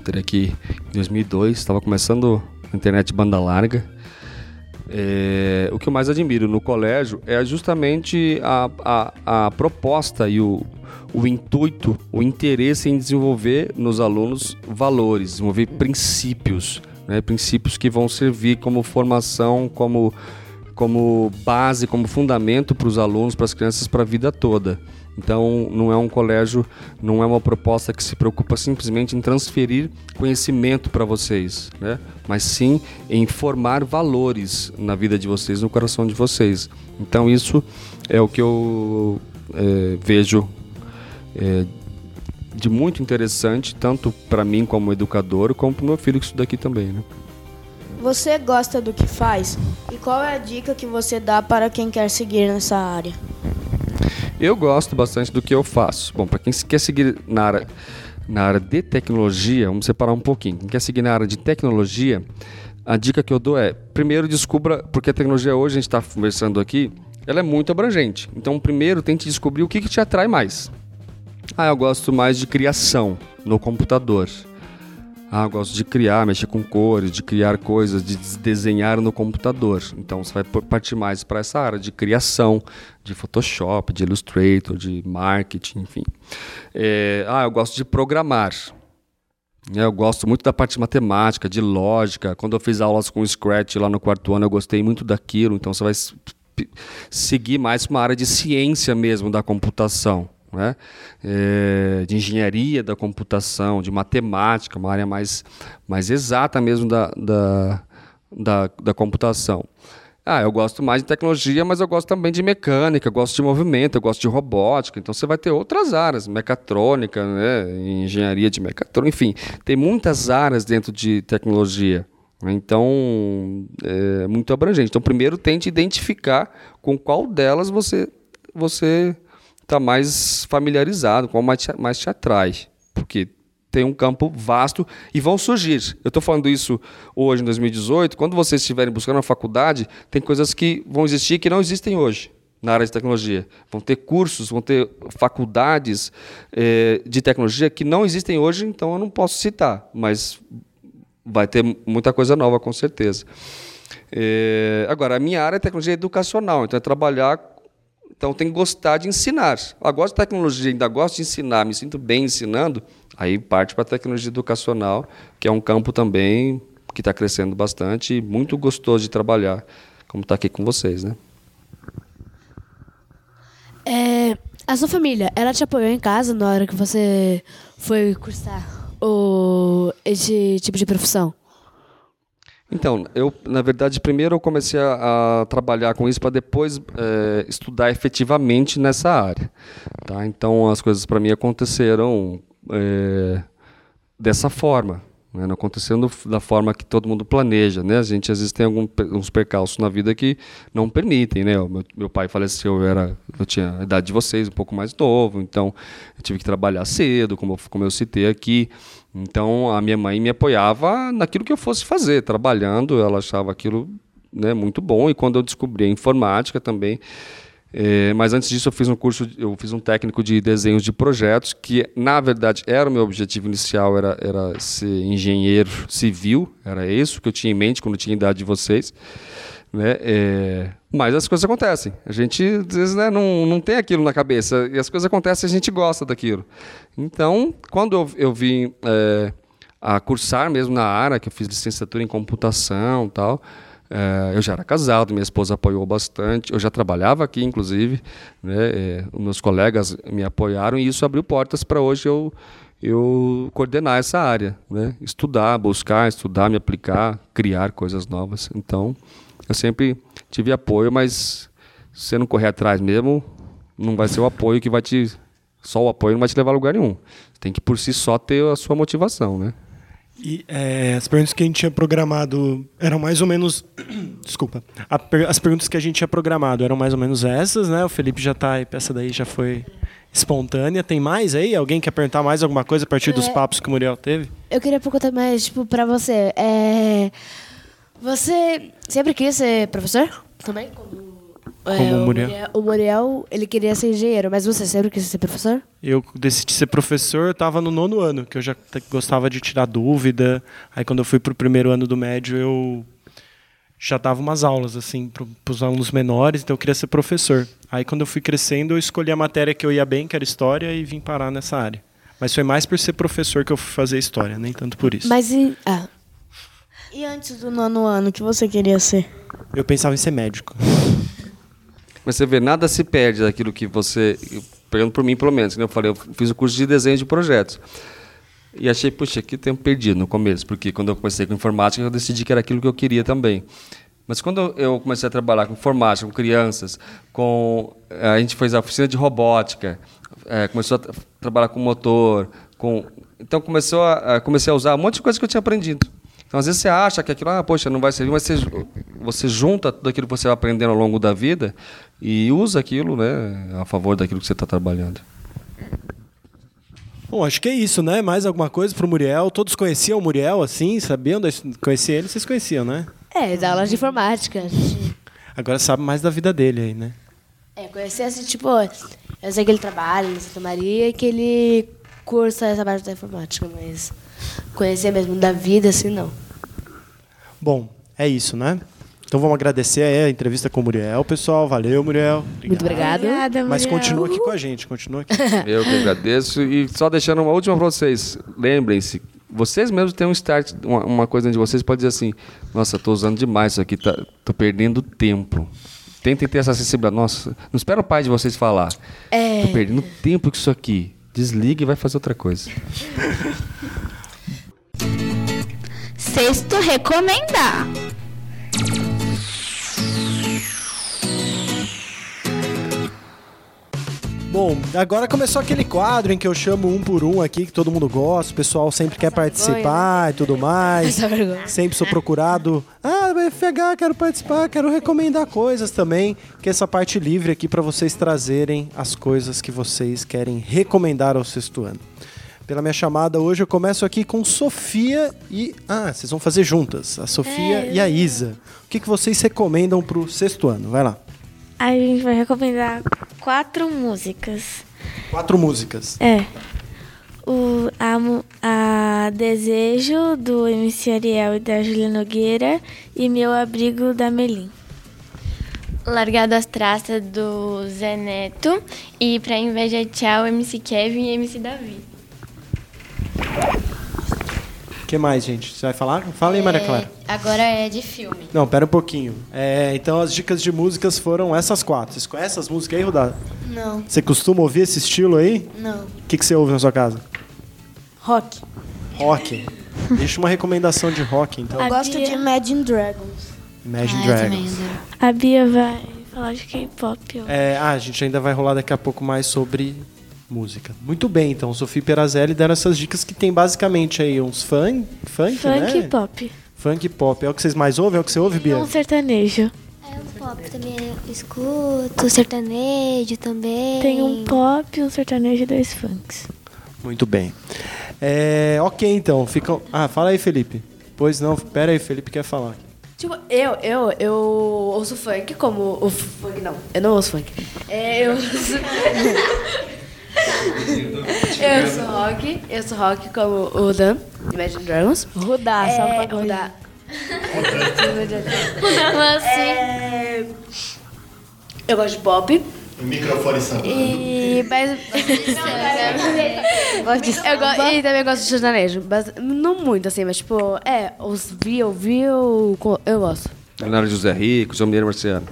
Entrei aqui em 2002, estava começando a internet banda larga. É, o que eu mais admiro no colégio é justamente a, a, a proposta e o, o intuito, o interesse em desenvolver nos alunos valores, desenvolver princípios, né? princípios que vão servir como formação, como, como base, como fundamento para os alunos, para as crianças, para a vida toda. Então, não é um colégio, não é uma proposta que se preocupa simplesmente em transferir conhecimento para vocês, né? mas sim em formar valores na vida de vocês, no coração de vocês. Então, isso é o que eu é, vejo é, de muito interessante, tanto para mim como educador, como para o meu filho que estuda aqui também. Né? Você gosta do que faz? E qual é a dica que você dá para quem quer seguir nessa área? Eu gosto bastante do que eu faço. Bom, para quem quer seguir na área, na área de tecnologia, vamos separar um pouquinho. Quem quer seguir na área de tecnologia, a dica que eu dou é, primeiro descubra, porque a tecnologia hoje, a gente está conversando aqui, ela é muito abrangente. Então, primeiro tente descobrir o que, que te atrai mais. Ah, eu gosto mais de criação no computador. Ah, eu gosto de criar, mexer com cores, de criar coisas, de des- desenhar no computador. Então você vai partir mais para essa área de criação, de Photoshop, de Illustrator, de marketing, enfim. É, ah, eu gosto de programar. né? Eu gosto muito da parte de matemática, de lógica. Quando eu fiz aulas com Scratch lá no quarto ano, eu gostei muito daquilo. Então você vai seguir mais uma área de ciência mesmo da computação. Né? É, de engenharia da computação, de matemática, uma área mais, mais exata mesmo da, da, da, da computação. Ah, eu gosto mais de tecnologia, mas eu gosto também de mecânica, eu gosto de movimento, eu gosto de robótica. Então você vai ter outras áreas, mecatrônica, né, engenharia de mecatrônica, enfim, tem muitas áreas dentro de tecnologia. Então, é muito abrangente. Então, primeiro tente identificar com qual delas você você está mais familiarizado, qual mais te, mais te atrai, porque tem um campo vasto e vão surgir. Eu estou falando isso hoje, em 2018. Quando vocês estiverem buscando uma faculdade, tem coisas que vão existir que não existem hoje na área de tecnologia. Vão ter cursos, vão ter faculdades eh, de tecnologia que não existem hoje, então eu não posso citar, mas vai ter muita coisa nova, com certeza. Eh, agora, a minha área é tecnologia educacional, então é trabalhar então tem que gostar de ensinar. Eu gosto de tecnologia, ainda gosto de ensinar, me sinto bem ensinando, aí parte para a tecnologia educacional, que é um campo também que está crescendo bastante e muito gostoso de trabalhar, como está aqui com vocês, né? É, a sua família, ela te apoiou em casa na hora que você foi cursar o, esse tipo de profissão? Então, eu, na verdade, primeiro eu comecei a, a trabalhar com isso para depois eh, estudar efetivamente nessa área. Tá? Então, as coisas para mim aconteceram eh, dessa forma. Né? Não acontecendo da forma que todo mundo planeja. Né? A gente, às vezes, tem alguns percalços na vida que não permitem. Né? Meu, meu pai faleceu, eu, era, eu tinha a idade de vocês, um pouco mais novo, então eu tive que trabalhar cedo, como, como eu citei aqui. Então, a minha mãe me apoiava naquilo que eu fosse fazer, trabalhando, ela achava aquilo né, muito bom. E quando eu descobri a informática também, eh, mas antes disso eu fiz um curso, eu fiz um técnico de desenhos de projetos, que na verdade era o meu objetivo inicial, era, era ser engenheiro civil, era isso que eu tinha em mente quando eu tinha idade de vocês. Né? É, mas as coisas acontecem. A gente, às vezes, né, não, não tem aquilo na cabeça. E as coisas acontecem e a gente gosta daquilo. Então, quando eu, eu vim é, a cursar mesmo na área, que eu fiz licenciatura em computação e tal, é, eu já era casado, minha esposa apoiou bastante. Eu já trabalhava aqui, inclusive. Né, é, meus colegas me apoiaram e isso abriu portas para hoje eu eu coordenar essa área, né? Estudar, buscar, estudar, me aplicar, criar coisas novas. Então, eu sempre tive apoio, mas se você não correr atrás mesmo, não vai ser o apoio que vai te só o apoio não vai te levar a lugar nenhum. Você tem que por si só ter a sua motivação, né? E é, as perguntas que a gente tinha programado eram mais ou menos. [CLEARS THROAT] Desculpa. A as perguntas que a gente tinha programado eram mais ou menos essas, né? O Felipe já tá. Essa daí já foi espontânea. Tem mais aí? Alguém quer perguntar mais alguma coisa a partir dos É. papos que o Muriel teve? Eu queria perguntar mais, tipo, pra você. É, você sempre quis ser professor? Também? Como, Como o Muriel. O Muriel, ele queria ser engenheiro, mas você sempre quis ser professor? Eu decidi ser professor, eu estava no nono ano, que eu já gostava de tirar dúvida. Aí quando eu fui para o primeiro ano do médio, eu já dava umas aulas assim para os alunos menores, então eu queria ser professor. Aí quando eu fui crescendo, eu escolhi a matéria que eu ia bem, que era história, e vim parar nessa área. Mas foi mais por ser professor que eu fui fazer história, nem tanto por isso. Mas e. Ah, E antes do nono ano, o que você queria ser? Eu pensava em ser médico. Mas você vê, nada se perde daquilo que você. Pegando por mim, pelo menos, eu falei, eu fiz o curso de desenho de projetos. E achei, puxa, que tempo perdido no começo, porque quando eu comecei com informática, eu decidi que era aquilo que eu queria também. Mas quando eu comecei a trabalhar com informática, com crianças, com a gente fez a oficina de robótica, eh, começou a tra- trabalhar com motor, com então começou a, a- comecei a usar um monte de coisa que eu tinha aprendido. Então às vezes você acha que aquilo, ah, poxa, não vai servir, mas você, você junta tudo aquilo que você vai aprendendo ao longo da vida e usa aquilo, né, a favor daquilo que você está trabalhando. Bom, acho que é isso, né? Mais alguma coisa pro Muriel? Todos conheciam o Muriel, assim? Sabiam? da- Conhecia ele? Vocês conheciam, né? é, da aula de informática. Agora sabe mais da vida dele aí, né? é, conhecer assim, tipo, eu sei que ele trabalha em Santa Maria e que ele cursa essa parte da informática, mas conhecer mesmo da vida, assim, não. Bom, é isso, né? Então vamos agradecer aí a entrevista com o Muriel, pessoal. Valeu, Muriel. Muito obrigado. Obrigada, Mas Muriel. continua aqui com a gente, continua aqui. [LAUGHS] Eu que agradeço. E só deixando uma última para vocês. Lembrem-se, vocês mesmos têm um start, uma, uma coisa de vocês pode dizer assim, nossa, estou usando demais isso aqui, tá, tô perdendo tempo. Tentem ter essa sensibilidade. Nossa, não espera o pai de vocês falar. É. Tô perdendo tempo com isso aqui. Desliga e vai fazer outra coisa. [LAUGHS] Sexto recomendar. Bom, agora começou aquele quadro em que eu chamo um por um aqui, que todo mundo gosta, o pessoal sempre quer participar e tudo mais. Sempre sou procurado. Ah, vai FH, quero participar, quero recomendar coisas também. Que essa parte livre aqui para vocês trazerem as coisas que vocês querem recomendar ao sexto ano. Pela minha chamada hoje eu começo aqui com Sofia e. Ah, vocês vão fazer juntas, a Sofia É. e a Isa. O que, que vocês recomendam pro sexto ano? Vai lá. A gente vai recomendar quatro músicas. Quatro músicas. É. O, a, a Desejo, do MC Ariel e da Julia Nogueira. E Meu Abrigo, da Melim. Largado as traças do Zé Neto. E pra inveja tchau, MC Kevin e MC Davi. O que mais, gente? Você vai falar? Fala aí, Maria Clara. Agora é de filme. Não, pera um pouquinho. É, então as dicas de músicas foram essas quatro. Vocês conhecem as músicas aí, Rudá? Não. Você costuma ouvir esse estilo aí? Não. O que, que você ouve na sua casa? Rock. Rock. Deixa uma recomendação de rock, então. Eu gosto Bia. de Imagine Dragons. Imagine Ah, Dragons. A Bia vai falar de K-pop. É, ah, a gente ainda vai rolar daqui a pouco mais sobre música. Muito bem, então. Sofia e Perazelli deram essas dicas que tem basicamente aí uns funk, funk, Funk né? e pop. Funk e pop. É o que vocês mais ouvem? É o que você ouve, Bia? Um sertanejo. É um pop também. eu Escuto, sertanejo também. Tem um pop, um sertanejo e dois funks. Muito bem. É, ok, então. Ficam... Ah, fala aí, Felipe. Pois não, pera aí, Felipe quer falar. Tipo, eu, eu, eu ouço funk como. O funk não, eu não ouço funk. É, eu ouço. [LAUGHS] eu ouço rock, eu ouço rock como o Dan, Imagine Dragons. Rudá, é, só pra Rudá. [LAUGHS] Você. Eu gosto de pop. O microfone samba. E. Mas. [LAUGHS] Gosto de eu go, e também gosto de sertanejo. Mas não muito, assim, mas tipo, é, os vi, eu vi, eu, eu gosto. Leonardo José Rico, João Mineiro Marciano.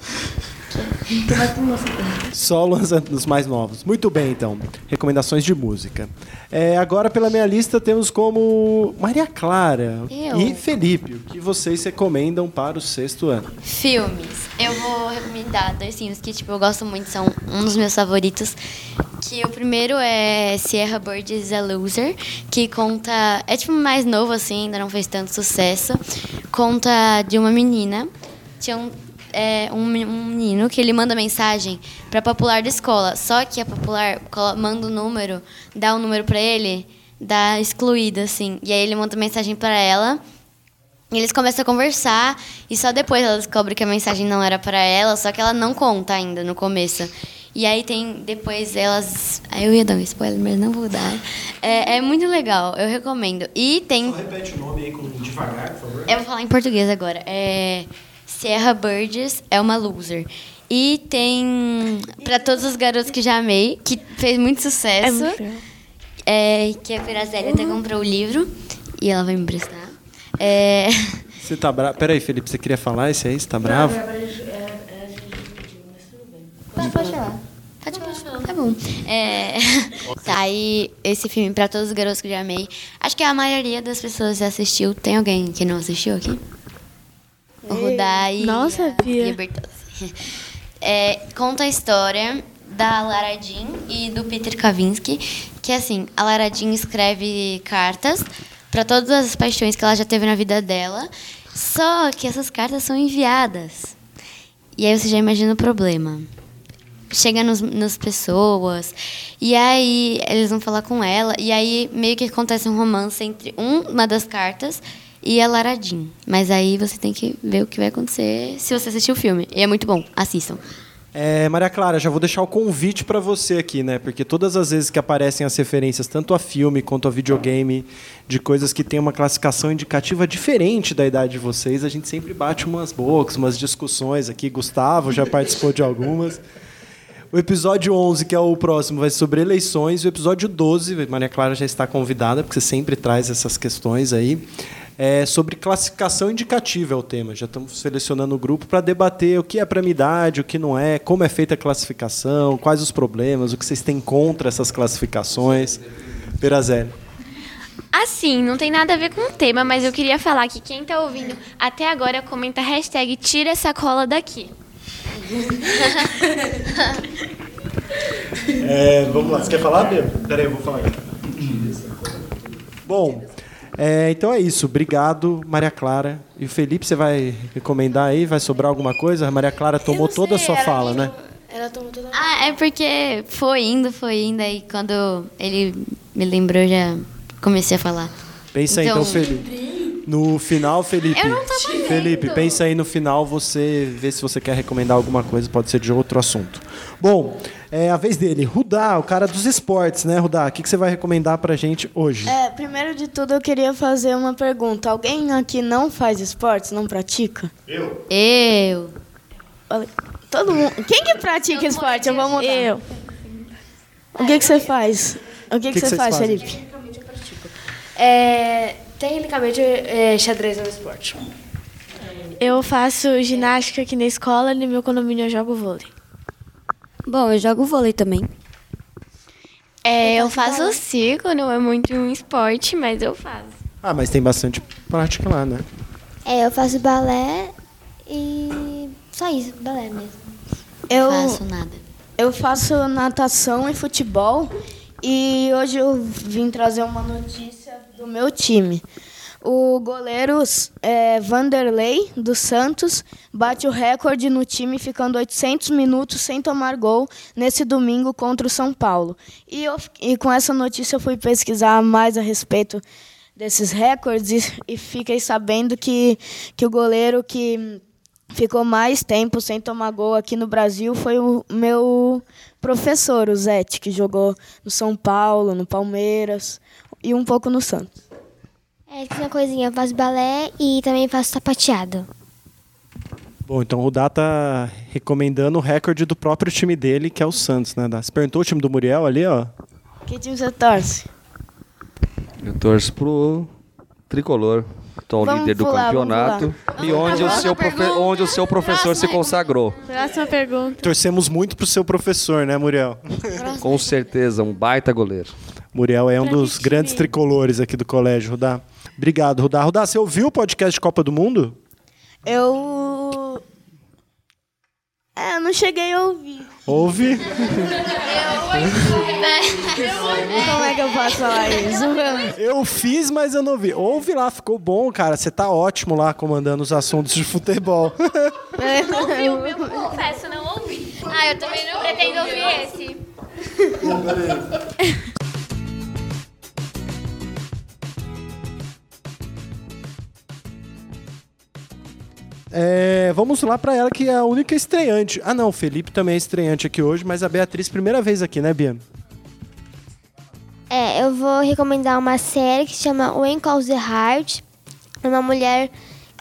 Só lançando os mais novos. Muito bem, então. Recomendações de música. É, agora, pela minha lista, temos como Maria Clara Eu. e Felipe. O que vocês recomendam para o sexto ano? Filmes. Eu vou recomendar dois filmes que tipo, eu gosto muito, são um dos meus favoritos. Que o primeiro é Sierra Burgess a Loser, que conta. É tipo mais novo, assim, ainda não fez tanto sucesso. Conta de uma menina. Tinha um, é, um, um menino que ele manda mensagem pra popular da escola. Só que a popular manda o número, dá o número pra ele, dá excluída, assim. E aí ele manda mensagem pra ela. E eles começam a conversar e só depois ela descobre que a mensagem não era para ela, só que ela não conta ainda no começo. E aí tem depois elas. Aí eu ia dar um spoiler, mas não vou dar. É, é muito legal, eu recomendo. E tem. repete o nome aí com devagar, por favor. Eu vou falar em português agora. É Sierra Burgess é uma loser. E tem Pra Todos os Garotos que Já Amei, que fez muito É sucesso. muito legal. É, que a Pirazelli até comprou o livro e ela vai me emprestar. É, Você tá bravo? Pera aí, Felipe, você queria falar esse aí? Você tá bravo? Pode, pode falar. Pode, pode falar. Tá bom. É... [LAUGHS] Tá, aí esse filme, Pra Todos os Garotos que Já Amei, acho que a maioria das pessoas já assistiu. Tem alguém que não assistiu aqui? O Rudai e Nossa, a Bia. Bia Bertozzi. É, conta a história da Lara Jean e do Peter Kavinsky, que assim, a Lara Jean escreve cartas para todas as paixões que ela já teve na vida dela, só que essas cartas são enviadas. E aí você já imagina o problema. Chega nos, nas pessoas, e aí eles vão falar com ela, e aí meio que acontece um romance entre um- uma das cartas e a Lara Jean. Mas aí você tem que ver o que vai acontecer se você assistir o filme. E é muito bom, assistam. É, Maria Clara, já vou deixar o convite para você aqui, né? Porque todas as vezes que aparecem as referências, tanto a filme quanto a videogame, de coisas que têm uma classificação indicativa diferente da idade de vocês, a gente sempre bate umas bocas, umas discussões aqui. Gustavo já participou de algumas. O episódio 11, que é o próximo, vai ser sobre eleições. O episódio 12, Maria Clara já está convidada, porque você sempre traz essas questões aí. É sobre classificação indicativa é o tema. Já estamos selecionando o grupo para debater o que é para minha idade, o que não é, como é feita a classificação, quais os problemas, o que vocês têm contra essas classificações. Perazelli. Assim, não tem nada a ver com o tema, mas eu queria falar que quem tá ouvindo até agora comenta a hashtag tira essa cola daqui. [LAUGHS] É, vamos lá, você quer falar, Bia? Peraí, eu vou falar. Bom, é, então é isso. Obrigado, Maria Clara. E o Felipe, você vai recomendar aí? Vai sobrar alguma coisa? A Maria Clara tomou toda a sua fala, né? Ela tomou toda Ah, é porque foi indo, foi indo, aí quando ele me lembrou, já comecei a falar. Pensa aí, então, Felipe. No final, Felipe. Eu não tava vendo. Felipe, pensa aí no final, você vê se você quer recomendar alguma coisa, pode ser de outro assunto. Bom, é a vez dele. Rudá, o cara dos esportes, né, Rudá? O que, que você vai recomendar pra gente hoje? É, primeiro de tudo eu queria fazer uma pergunta. Alguém aqui não faz esportes, não pratica? Eu. Eu. Olha, Todo mundo. Quem que pratica esporte? Eu vou mudar. Eu. O que, que você faz? O que, que, que você vocês faz, fazem? Felipe? É, tecnicamente, é, xadrez é um esporte. Eu faço ginástica aqui na escola e no meu condomínio eu jogo vôlei. Bom, eu jogo vôlei também. É, eu faço circo, não é muito um esporte, mas eu faço. Ah, mas tem bastante prática lá, né? É, eu faço balé e só isso, balé mesmo. Eu Faço nada. Eu faço natação e futebol e hoje eu vim trazer uma notícia do meu time. O goleiro é, Vanderlei dos Santos bate o recorde no time, ficando 800 minutos sem tomar gol nesse domingo contra o São Paulo. E, eu, e com essa notícia eu fui pesquisar mais a respeito desses recordes e, e fiquei sabendo que, que o goleiro que ficou mais tempo sem tomar gol aqui no Brasil foi o meu professor, o Zete, que jogou no São Paulo, no Palmeiras e um pouco no Santos. É, tem uma coisinha, eu faço balé e também faço sapateado. Bom, então o Rudá tá recomendando o recorde do próprio time dele, que é o Santos, né? Dá? Você perguntou o time do Muriel ali, ó. Que time você torce? Eu torço pro tricolor, atual Vamos líder do pular, campeonato e onde o, seu profe- onde o seu professor se consagrou. Próxima pergunta. Torcemos muito pro seu professor, né, Muriel? Com certeza, um baita goleiro. Muriel é um dos grandes tricolores aqui do colégio, Rudá. Obrigado, Rudá. Rudá, você ouviu o podcast de Copa do Mundo? Eu. É, eu não cheguei a ouvir. Ouve? [LAUGHS] Como é que eu posso falar isso? Eu fiz, mas eu não ouvi. Ouve lá, ficou bom, cara. Você tá ótimo lá comandando os assuntos de futebol. Ouvi o meu, confesso, não ouvi. Ah, eu também não pretendo ouvir esse. É, vamos lá pra ela, que é a única estreante. Ah, não, o Felipe também é estreante aqui hoje, mas a Beatriz, primeira vez aqui, né, Bia? É, eu vou recomendar uma série que chama When Calls the Heart. É uma mulher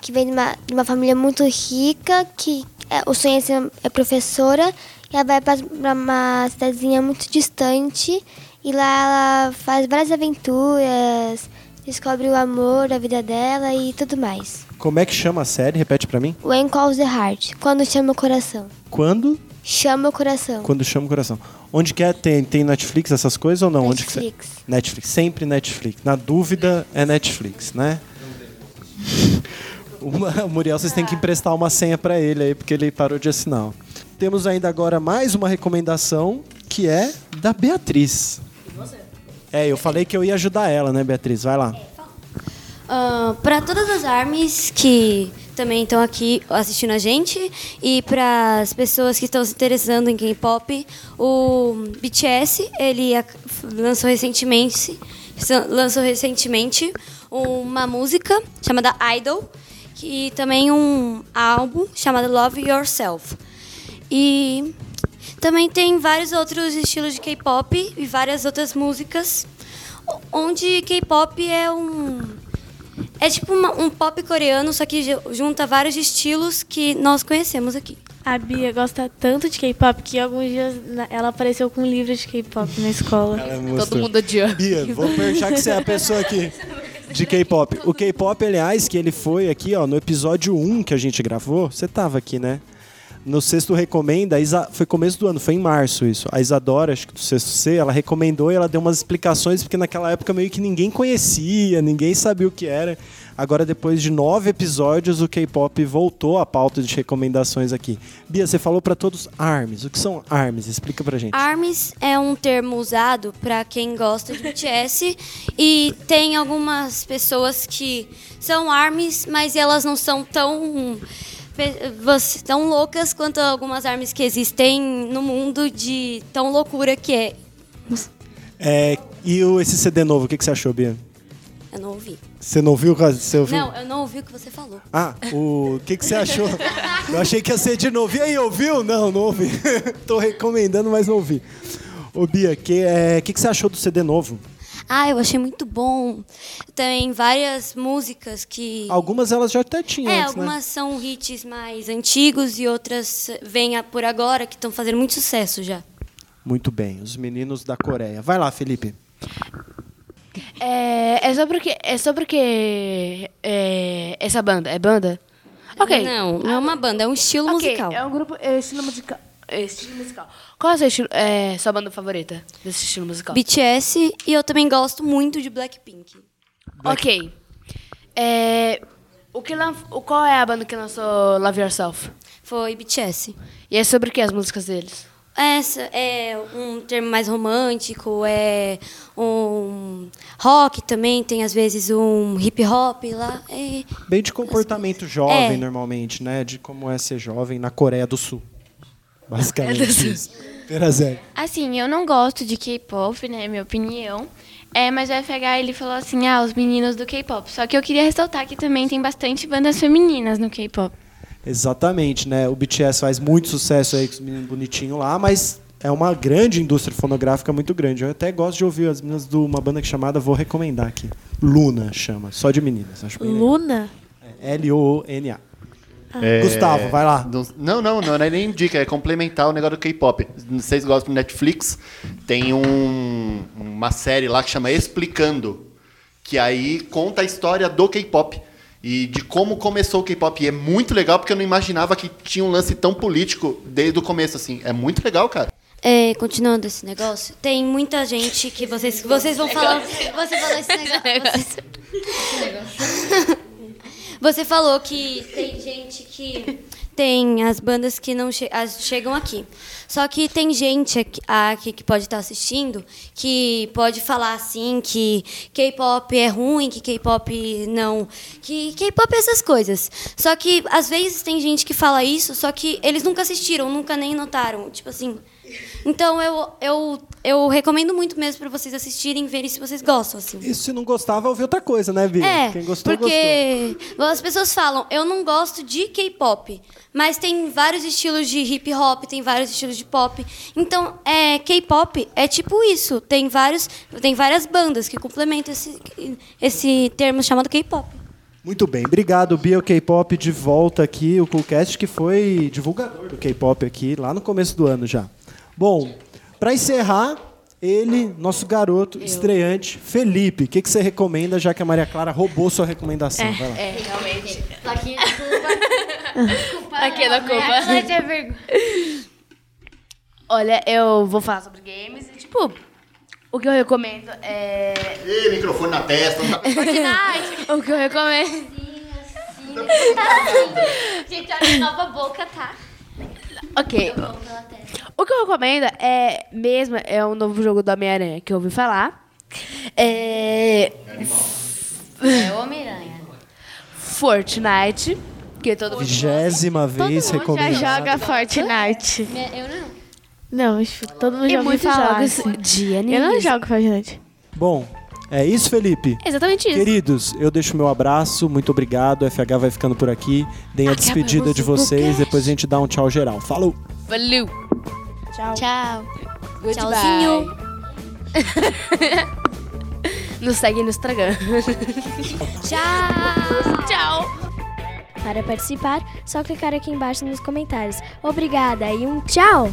que vem de uma, de uma família muito rica, que é, o sonho é ser é professora, e ela vai para uma cidadezinha muito distante, e lá ela faz várias aventuras, descobre o amor da vida dela e tudo mais. Como é que chama a série? Repete pra mim. When Calls the Heart, quando chama o coração. Quando? Chama o coração. Quando chama o coração. Onde que é? Tem, tem Netflix, essas coisas ou não? Onde que você- Netflix. Netflix. Sempre Netflix. Na dúvida, é Netflix, né? [LAUGHS] Uma, Muriel, vocês têm que emprestar uma senha pra ele aí, porque ele parou de assinar. Temos ainda agora mais uma recomendação, que é da Beatriz. É, eu falei que eu ia ajudar ela, né, Beatriz? Vai lá. Para todas as armies que também estão aqui assistindo a gente e para as pessoas que estão se interessando em K-pop, o BTS ele lançou recentemente lançou recentemente uma música chamada Idol e também um álbum chamado Love Yourself. E também tem vários outros estilos de K-pop e várias outras músicas, onde K-pop é um é tipo uma- um pop coreano, só que ju- junta vários estilos que nós conhecemos aqui. A Bia gosta tanto de K-pop que alguns dias ela apareceu com um livro de K-pop na escola. Ela mostrou. Bia, vou perguntar que você é a pessoa aqui de K-pop. O K-pop, aliás, que ele foi aqui, ó, no episódio 1 que a gente gravou, você tava aqui, né? No sexto recomenda, Isa- foi começo do ano, foi em março isso. A Isadora, acho que do sexto C, ela recomendou e ela deu umas explicações, porque naquela época meio que ninguém conhecia, ninguém sabia o que era. Agora, depois de nove episódios, o K-pop voltou à pauta de recomendações aqui. Bia, você falou pra todos ARMS. O que são ARMS? Explica pra gente. ARMS é um termo usado para quem gosta de BTS [LAUGHS] e tem algumas pessoas que são ARMS, mas elas não são tão tão loucas quanto algumas ARMS que existem no mundo de tão loucura que é. É, e o, esse CD novo, o que, que você achou, Bia? Eu não ouvi. Você não ouviu? Você ouviu? Não, eu não ouvi o que você falou. Ah, o que, que você achou? Eu achei que ia ser de novo. E aí, ouviu? Não, não ouvi. [LAUGHS] Tô recomendando, mas não ouvi. Ô, Bia, o que, é, que, que você achou do CD novo? Ah, eu achei muito bom. Tem várias músicas que Algumas elas já até tinham É, antes, né? algumas são hits mais antigos e outras vêm por agora que estão fazendo muito sucesso já. Muito bem, os meninos da Coreia. Vai lá, Felipe. É, é só porque. É só porque. É, essa banda. É banda? Ok. Não, não é uma banda, é um estilo Ok, musical. É um grupo. É estilo musical. Estilo musical. Qual é a sua, estilo, é, sua banda favorita desse estilo musical? BTS e eu também gosto muito de Blackpink. Ok. É, o que qual é a banda que lançou Love Yourself? Foi BTS. E é sobre o que as músicas deles? Essa é um termo mais romântico, é um rock também, tem às vezes um hip hop lá. É, Bem de comportamento jovem, É. normalmente, né? De como é ser jovem na Coreia do Sul. Basicamente É isso. Pera zero. Assim, eu não gosto de K-pop, né? Minha opinião. É, mas o FH ele falou assim: ah, os meninos do K-pop. Só que eu queria ressaltar que também tem bastante bandas femininas no K-pop. Exatamente, né? O BTS faz muito sucesso aí com os meninos bonitinhos lá, mas é uma grande indústria fonográfica muito grande. Eu até gosto de ouvir as meninas de uma banda que é chamada, vou recomendar aqui. Luna chama, só de meninas. Acho legal. Luna? É L-O-O-N-A. É, Gustavo, vai lá. Não, não, não é nem dica, é complementar o negócio do K-pop. Vocês gostam do Netflix? Tem um- uma série lá que chama Explicando, que aí conta a história do K-pop e de como começou o K-pop. E é muito legal porque eu não imaginava que tinha um lance tão político desde o começo, assim. É muito legal, cara. É, continuando esse negócio, tem muita gente que vocês, vocês vão falar. Você falou esse negócio. Você, [LAUGHS] você falou que tem gente que. Tem as bandas que não che- as- chegam aqui. Só que tem gente aqui, aqui que pode estar assistindo que pode falar assim que K-pop é ruim, que K-pop não. Que K-pop é essas coisas. Só que às vezes tem gente que fala isso, só que eles nunca assistiram, nunca nem notaram. Tipo assim. Então eu, eu, eu recomendo muito mesmo para vocês assistirem e verem se vocês gostam. Assim. E se não gostava, ouvir outra coisa, né, Bia? É, Quem gostou, porque as pessoas falam, eu não gosto de K-pop, mas tem vários estilos de hip hop, tem vários estilos de pop. Então, é, K-pop é tipo isso, tem vários, tem várias bandas que complementam esse, esse termo chamado K-pop. Muito bem, obrigado, Bia, o K-pop de volta aqui, o Coolcast, que foi divulgador do K-pop aqui, lá no começo do ano já. Bom, para encerrar, ele, nosso garoto estreante, Felipe, o que, que você recomenda, já que a Maria Clara roubou sua recomendação? Vai lá. É, realmente. Plaquinha de culpa. [LAUGHS] Aqui da culpa. Tinha vergonha. Olha, eu vou falar sobre games e, tipo, o que eu recomendo é. Ih, microfone na testa. Não tá... [LAUGHS] o que eu recomendo. [LAUGHS] Gente, olha a nova boca, tá? Ok. O que eu recomendo é mesmo, é um novo jogo do Homem-Aranha que eu ouvi falar. É. É o Homem-Aranha. Fortnite. Que todo mundo. Vigésima vez Já recomendado. joga Fortnite. [LAUGHS] Eu não. Não, isso, todo mundo E já ouviu muitos falar. jogos assim. de Eu não jogo Fortnite. Bom, é isso, Felipe? Exatamente isso. Queridos, eu deixo meu abraço, muito obrigado. O FH vai ficando por aqui. Deem a despedida de vocês, depois a gente dá um tchau geral. Falou! Valeu. Tchau. Tchau. Goodbye. Tchauzinho. Nos segue no Instagram. [LAUGHS] Tchau. Tchau. Para participar, só clicar aqui embaixo nos comentários. Obrigada e um tchau!